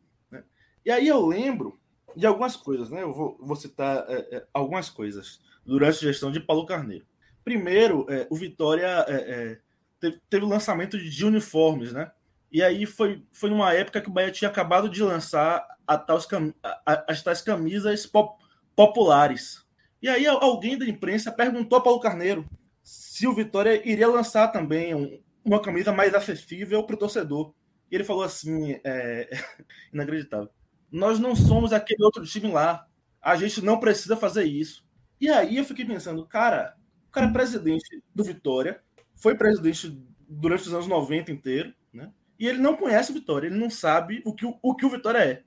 E aí eu lembro de algumas coisas, né? Eu vou, vou citar é, é, algumas coisas durante a gestão de Paulo Carneiro. Primeiro, é, o Vitória é, é, teve, teve o lançamento de uniformes, né? E aí foi, foi numa época que o Bahia tinha acabado de lançar a tais, a, as tais camisas pop, populares. E aí alguém da imprensa perguntou a Paulo Carneiro se o Vitória iria lançar também um, uma camisa mais acessível para o torcedor. E ele falou assim, é, inacreditável. Nós não somos aquele outro time lá. A gente não precisa fazer isso. E aí eu fiquei pensando, cara, o cara é presidente do Vitória, foi presidente durante os anos 90 inteiro, né? E ele não conhece o Vitória, ele não sabe o que o, o, que o Vitória é.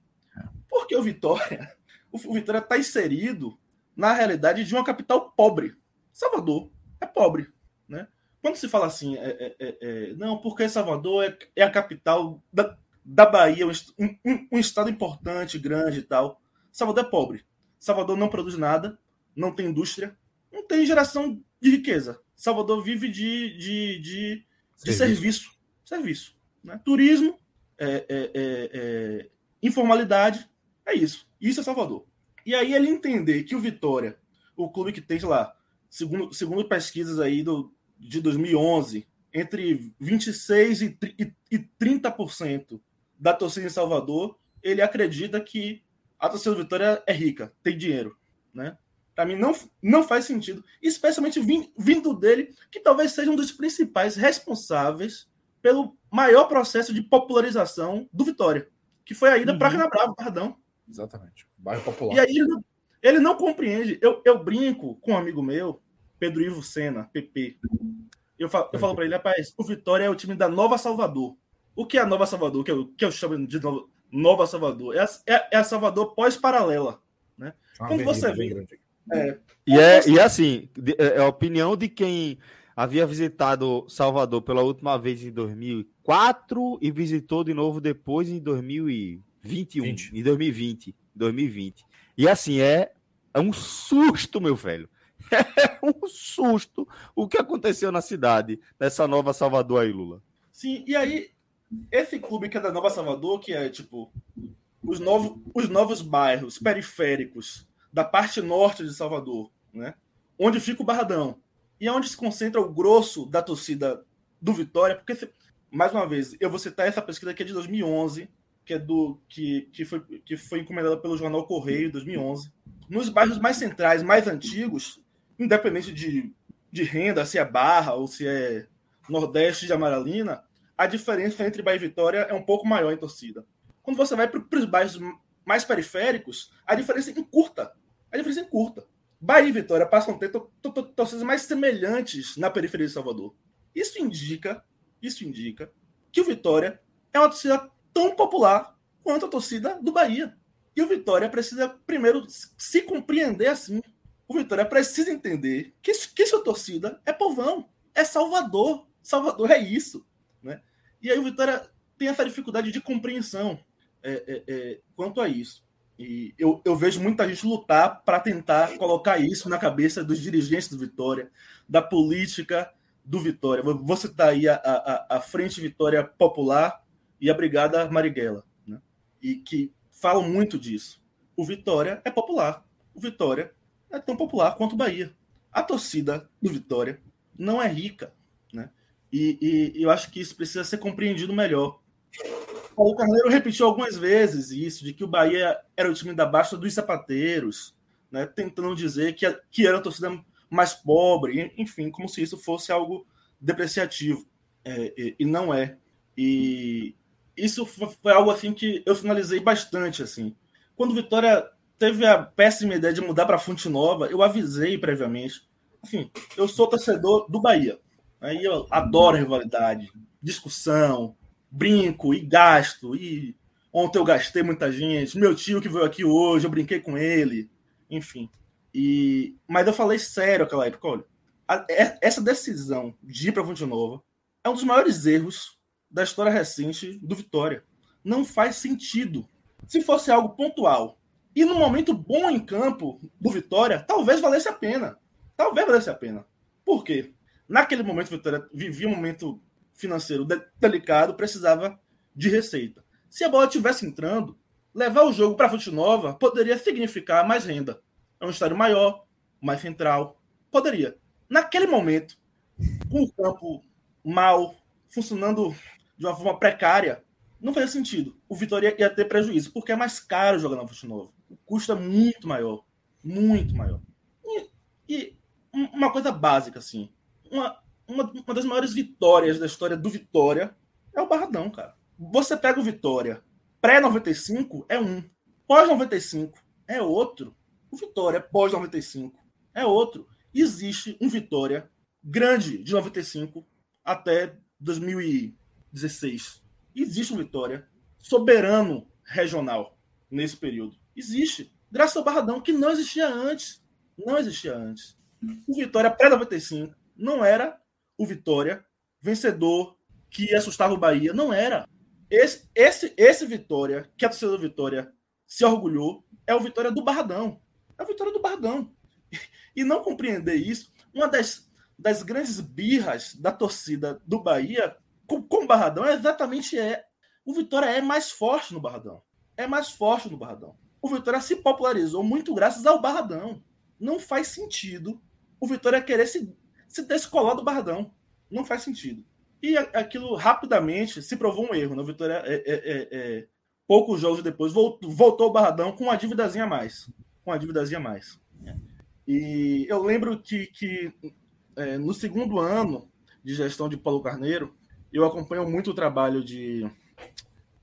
Porque o Vitória, o, o Vitória está inserido na realidade de uma capital pobre. Salvador é pobre, né? Quando se fala assim, é, é, é, é não, porque Salvador é, é, a capital da, da Bahia, um, um, um, estado importante, grande e tal. Salvador é pobre. Salvador não produz nada, não tem indústria, não tem geração de riqueza. Salvador vive de, de, de, de serviço. Serviço. Né? Turismo, é, é, informalidade, é isso. Isso é Salvador. E aí ele entender que o Vitória, o clube que tem, sei lá, segundo, segundo pesquisas aí do, de 2011, entre 26% e, e 30% da torcida em Salvador, ele acredita que a torcida do Vitória é rica, tem dinheiro, né? Para mim não, não faz sentido, especialmente vindo dele, que talvez seja um dos principais responsáveis pelo maior processo de popularização do Vitória, que foi a ida uhum. para Canabrava, perdão. Exatamente. Bairro popular. E aí ele não, ele não compreende. Eu, eu brinco com um amigo meu, Pedro Ivo Sena, PP. Eu falo, eu falo para ele, rapaz, o Vitória é o time da Nova Salvador. O que é a Nova Salvador? Que eu, que eu chamo de Nova, Nova Salvador. É a, é, é a Salvador pós-paralela. Né? Quando você vê. É, e, é, e é assim, é, é a opinião de quem havia visitado Salvador pela última vez em 2004 e visitou de novo depois em 2000 21, 20. em 2020. 2020. E assim, é, é um susto, meu velho. É um susto o que aconteceu na cidade, nessa nova Salvador aí, Lula. Sim, e aí, esse clube que é da Nova Salvador, que é tipo os, novos os novos bairros periféricos da parte norte de Salvador, né? Onde fica o Barradão. E é onde se concentra o grosso da torcida do Vitória, porque, mais uma vez, eu vou citar essa pesquisa aqui é de 2011, que é do que, que, foi, que foi encomendada pelo jornal Correio, 2011. Nos bairros mais centrais, mais antigos, independente de, de renda, se é Barra ou se é Nordeste de Amaralina, a diferença entre Bahia e Vitória é um pouco maior em torcida. Quando você vai para os bairros mais periféricos, a diferença é curta. A diferença é curta. Bahia e Vitória passam a ter torcidas mais semelhantes na periferia de Salvador. Isso indica, isso indica que o Vitória é uma torcida tão popular quanto a torcida do Bahia. E o Vitória precisa primeiro se compreender assim. O Vitória precisa entender que, que sua torcida é povão, é Salvador. Salvador é isso. Né? E aí o Vitória tem essa dificuldade de compreensão é, é, é, quanto a isso. E eu, eu vejo muita gente lutar para tentar colocar isso na cabeça dos dirigentes do Vitória, da política do Vitória. Vou citar aí a, a, a Frente Vitória Popular, e a Brigada Marighella, né? e que falam muito disso. O Vitória é popular. O Vitória é tão popular quanto o Bahia. A torcida do Vitória não é rica. Né? E, e eu acho que isso precisa ser compreendido melhor. O Carneiro repetiu algumas vezes isso, de que o Bahia era o time da Baixa dos Sapateiros, né? tentando dizer que, que era a torcida mais pobre, enfim, como se isso fosse algo depreciativo. É, e, e não é. E, isso foi algo assim que eu finalizei bastante assim. Quando Vitória teve a péssima ideia de mudar para Fonte Nova, eu avisei previamente. Assim, eu sou torcedor do Bahia. Aí eu adoro rivalidade, discussão, brinco e gasto. E ontem eu gastei muita gente. Meu tio que veio aqui hoje, eu brinquei com ele. Enfim. E mas eu falei sério aquela época, olha, é, essa decisão de ir para Fonte Nova é um dos maiores erros da história recente do Vitória. Não faz sentido. Se fosse algo pontual e no momento bom em campo do Vitória, talvez valesse a pena. Talvez valesse a pena. Por quê? Naquele momento, Vitória vivia um momento financeiro delicado, precisava de receita. Se a bola tivesse entrando, levar o jogo para a Fonte Nova poderia significar mais renda. É um estádio maior, mais central. Poderia. Naquele momento, com o campo mal, funcionando de uma forma precária, não fazia sentido. O Vitória ia ter prejuízo, porque é mais caro jogar na Fonte Nova. O custo é muito maior. Muito maior. E, e uma coisa básica, assim. Uma, uma, uma das maiores vitórias da história do Vitória é o Barradão, cara. Você pega o Vitória pré-95 é um, pós-95 é outro. O Vitória pós-95 é outro. Existe um Vitória grande de 95 até 2016. Existe um Vitória soberano regional nesse período. Existe. Graças ao Barradão, que não existia antes. Não existia antes. O Vitória pré-95 não era o Vitória vencedor que assustava o Bahia. Não era. Esse, esse, esse Vitória, que a torcida do Vitória se orgulhou, é o Vitória do Barradão. É o Vitória do Barradão. E não compreender isso, uma das, das grandes birras da torcida do Bahia com, com o Barradão é exatamente é. O Vitória é mais forte no Barradão. É mais forte no Barradão. O Vitória se popularizou muito graças ao Barradão. Não faz sentido o Vitória querer se, se descolar do Barradão. Não faz sentido. E aquilo rapidamente se provou um erro. Né? O Vitória, é, é, é, é, poucos jogos depois, voltou, voltou o Barradão com uma dívidazinha a mais. Com uma dívidazinha a mais. E eu lembro que, que é, no segundo ano de gestão de Paulo Carneiro, eu acompanho muito o trabalho de.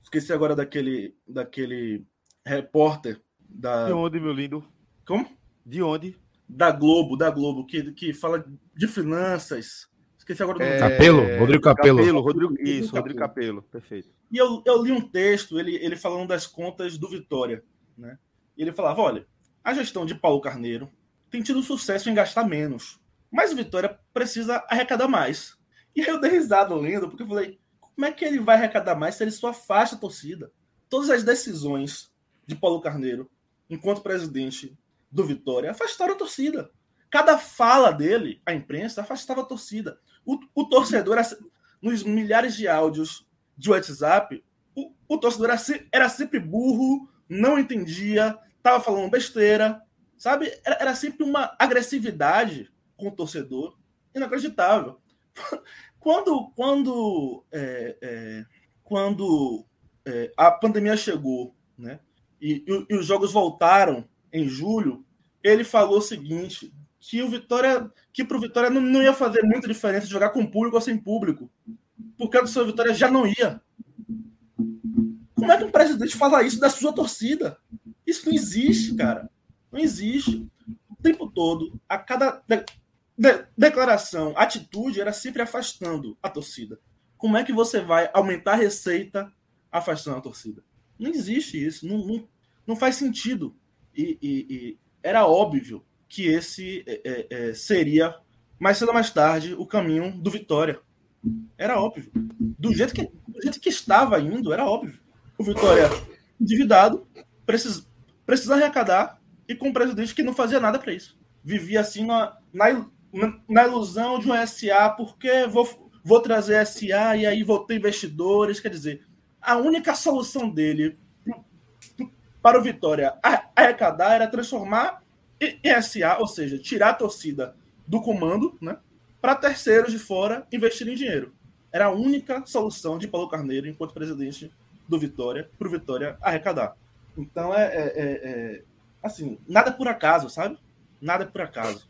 Esqueci agora daquele, daquele repórter da. De onde, meu lindo? Como? De onde? Da Globo, da Globo, que, que fala de finanças. Esqueci agora do é... Capelo, Rodrigo Capelo. Capelo Rodrigo, isso, Rodrigo Capelo, perfeito. E eu, eu li um texto, ele, ele falando das contas do Vitória, né? E ele falava: olha, a gestão de Paulo Carneiro tem tido sucesso em gastar menos. Mas o Vitória precisa arrecadar mais. E aí eu dei risada lendo, porque eu falei, como é que ele vai arrecadar mais se ele só afasta a torcida? Todas as decisões de Paulo Carneiro, enquanto presidente do Vitória, afastaram a torcida. Cada fala dele, a imprensa, afastava a torcida. O, o torcedor, nos milhares de áudios de WhatsApp, o, o torcedor era, era sempre burro, não entendia, estava falando besteira, Sabe? Era, era sempre uma agressividade com o torcedor inacreditável. Quando, quando, é, é, quando é, a pandemia chegou, né? E, e, e, os jogos voltaram em julho, ele falou o seguinte: que o Vitória, que para o Vitória não, não, ia fazer muita diferença jogar com público ou sem público, porque a sua Vitória já não ia. Como é que um presidente fala isso da sua torcida? Isso não existe, cara. Não existe. O tempo todo, a cada de, de, declaração, atitude era sempre afastando a torcida. Como é que você vai aumentar a receita afastando a torcida? Não existe isso. Não, não, não faz sentido. E, e, e, era óbvio que esse é, é, é, seria, mais cedo ou mais tarde, o caminho do Vitória. Era óbvio. Do jeito que, do jeito que estava indo, era óbvio. O Vitória, endividado, precisa, precisa arrecadar e com um presidente que não fazia nada para isso. Vivia assim na, na, na, ilusão de um SA, porque vou, vou trazer SA e aí vou ter investidores. Quer dizer, a única solução dele para o Vitória arrecadar era transformar em SA, ou seja, tirar a torcida do comando, né, para terceiros de fora investirem dinheiro. Era a única solução de Paulo Carneiro, enquanto presidente do Vitória, para o Vitória arrecadar. Então é, é, é, é assim, nada por acaso, sabe? Nada por acaso.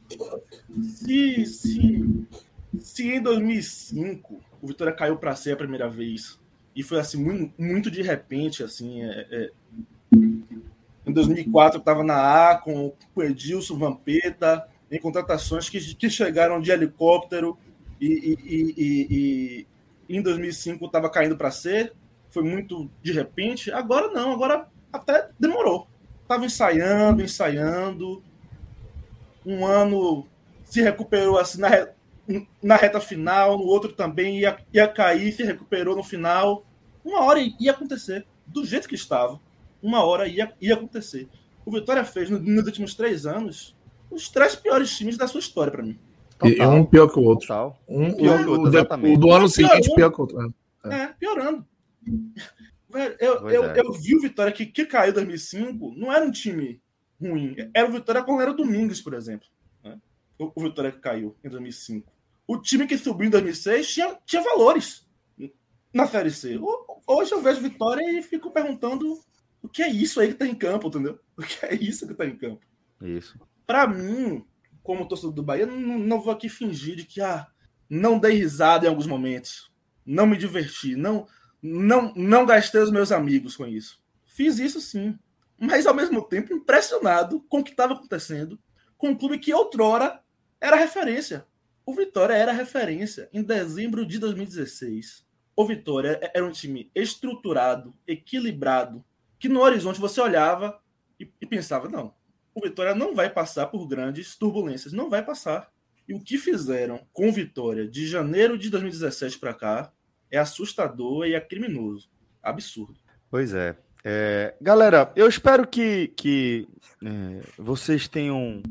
Se, se, se em 2005 o Vitória caiu para ser a primeira vez e foi assim muito, muito de repente, assim, é, é... 2004 eu estava na A com o Edilson Vampeta, em contratações que, que chegaram de helicóptero e, e, e, e em 2005 estava caindo para ser, foi muito de repente. Agora não, agora até demorou. Estava ensaiando, ensaiando. Um ano se recuperou assim na, na reta final, no outro também ia, ia cair, se recuperou no final. Uma hora ia acontecer, do jeito que estava. Uma hora ia, ia acontecer. O Vitória fez nos últimos três anos os três piores times da sua história para mim. Total, um pior que o outro. Total. Um pior que o outro, exatamente. O do ano seguinte pior que o outro. É, é piorando. Eu, eu, é. eu, vi o Vitória que, que caiu em 2005, não era um time ruim. Era o Vitória com o Lero Domingos, por exemplo. Né? O, o, Vitória que caiu em 2005. O time que subiu em 2006 tinha, tinha valores na Série C. Hoje eu vejo Vitória e fico perguntando o que é isso aí que tá em campo, entendeu? O que é isso que tá em campo. Isso. Para mim, como torcedor do Bahia, não, não vou aqui fingir de que ah, não dei risada em alguns momentos, não me diverti, não, não, não gastei os meus amigos com isso. Fiz isso sim, mas ao mesmo tempo impressionado com o que estava acontecendo com um clube que outrora era referência. O Vitória era referência em dezembro de 2016. O Vitória era um time estruturado, equilibrado, que no horizonte você olhava e, e pensava: não, o Vitória não vai passar por grandes turbulências, não vai passar. E o que fizeram com Vitória de janeiro de 2017 para cá é assustador e é criminoso. Absurdo. Pois é. é galera, eu espero que, que é, vocês tenham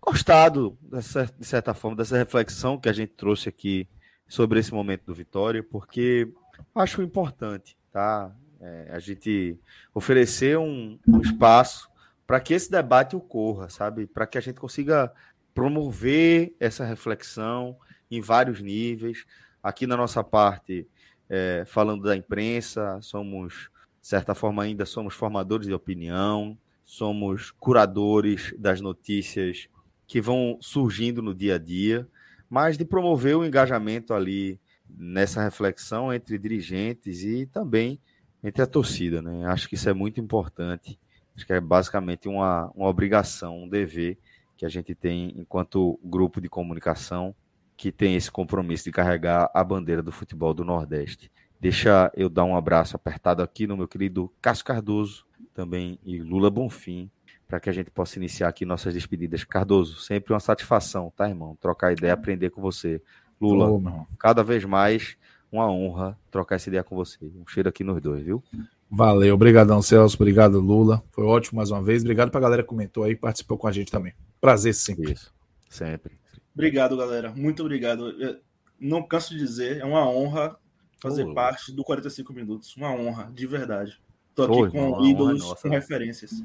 gostado, dessa, de certa forma, dessa reflexão que a gente trouxe aqui sobre esse momento do Vitória, porque acho importante, tá? É, a gente oferecer um, um espaço para que esse debate ocorra, sabe? Para que a gente consiga promover essa reflexão em vários níveis. Aqui na nossa parte, é, falando da imprensa, somos, de certa forma, ainda somos formadores de opinião, somos curadores das notícias que vão surgindo no dia a dia, mas de promover o engajamento ali nessa reflexão entre dirigentes e também entre a torcida, né? Acho que isso é muito importante. Acho que é basicamente uma, uma obrigação, um dever que a gente tem enquanto grupo de comunicação que tem esse compromisso de carregar a bandeira do futebol do Nordeste. Deixa eu dar um abraço apertado aqui no meu querido Cássio Cardoso, também e Lula Bonfim, para que a gente possa iniciar aqui nossas despedidas. Cardoso, sempre uma satisfação, tá, irmão? Trocar ideia, aprender com você. Lula, oh, cada vez mais uma honra trocar essa ideia com você. Um cheiro aqui nos dois, viu? Valeu, obrigadão, Celso, obrigado, Lula. Foi ótimo mais uma vez. Obrigado para a galera que comentou aí, participou com a gente também. Prazer sempre. Isso, sempre. Obrigado, galera. Muito obrigado. Eu não canso de dizer, é uma honra fazer parte do 45 minutos. Uma honra, de verdade. Tô aqui com irmão, ídolos, é com referências.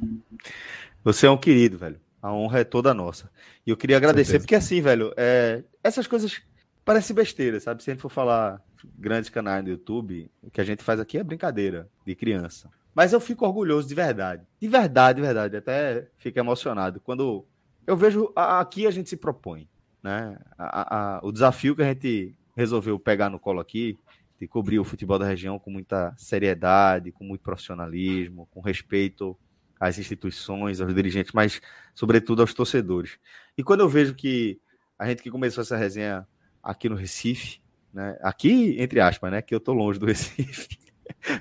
Você é um querido, velho. A honra é toda nossa. E eu queria agradecer, porque assim, velho, é... essas coisas parecem besteira, sabe? Se a gente for falar grandes canais do YouTube, o que a gente faz aqui é brincadeira de criança. Mas eu fico orgulhoso de verdade. De verdade, de verdade. Até fico emocionado. Quando eu vejo aqui a gente se propõe, né? A, a, o desafio que a gente resolveu pegar no colo aqui, de cobrir o futebol da região com muita seriedade, com muito profissionalismo, com respeito às instituições, aos dirigentes, mas sobretudo aos torcedores. E quando eu vejo que a gente que começou essa resenha aqui no Recife, né? Aqui, entre aspas, né? Que eu tô longe do Recife.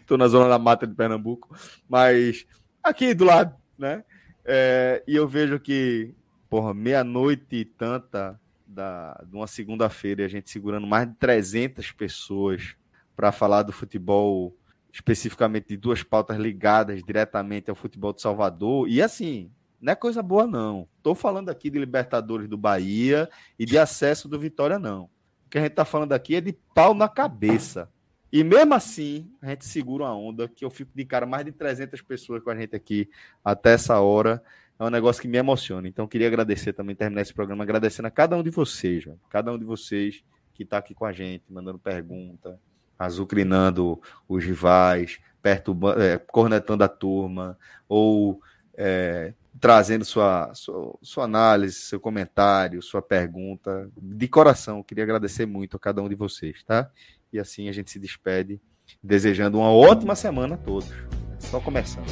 tô na zona da mata de Pernambuco, mas aqui do lado, né? É, e eu vejo que, porra, meia-noite e tanta da, de uma segunda-feira, a gente segurando mais de 300 pessoas para falar do futebol especificamente de duas pautas ligadas diretamente ao futebol de Salvador. E assim, não é coisa boa, não. Estou falando aqui de Libertadores do Bahia e de acesso do Vitória, não. O que a gente está falando aqui é de pau na cabeça. E mesmo assim, a gente segura uma onda que eu fico de cara mais de 300 pessoas com a gente aqui até essa hora. É um negócio que me emociona. Então, queria agradecer também, terminar esse programa agradecendo a cada um de vocês, cada um de vocês que está aqui com a gente, mandando pergunta, azucrinando os rivais, perturbando, é, cornetando a turma, ou é, trazendo sua, sua, sua, análise, seu comentário, sua pergunta. De coração, queria agradecer muito a cada um de vocês, tá? E assim a gente se despede, desejando uma ótima semana a todos. Só começando.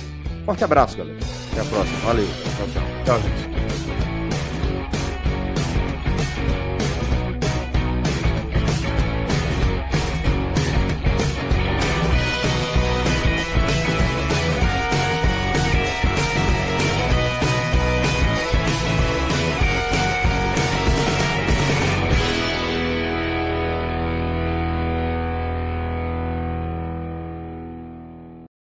Forte abraço, galera. Até a próxima. Valeu. Tchau, tchau. Tchau, gente.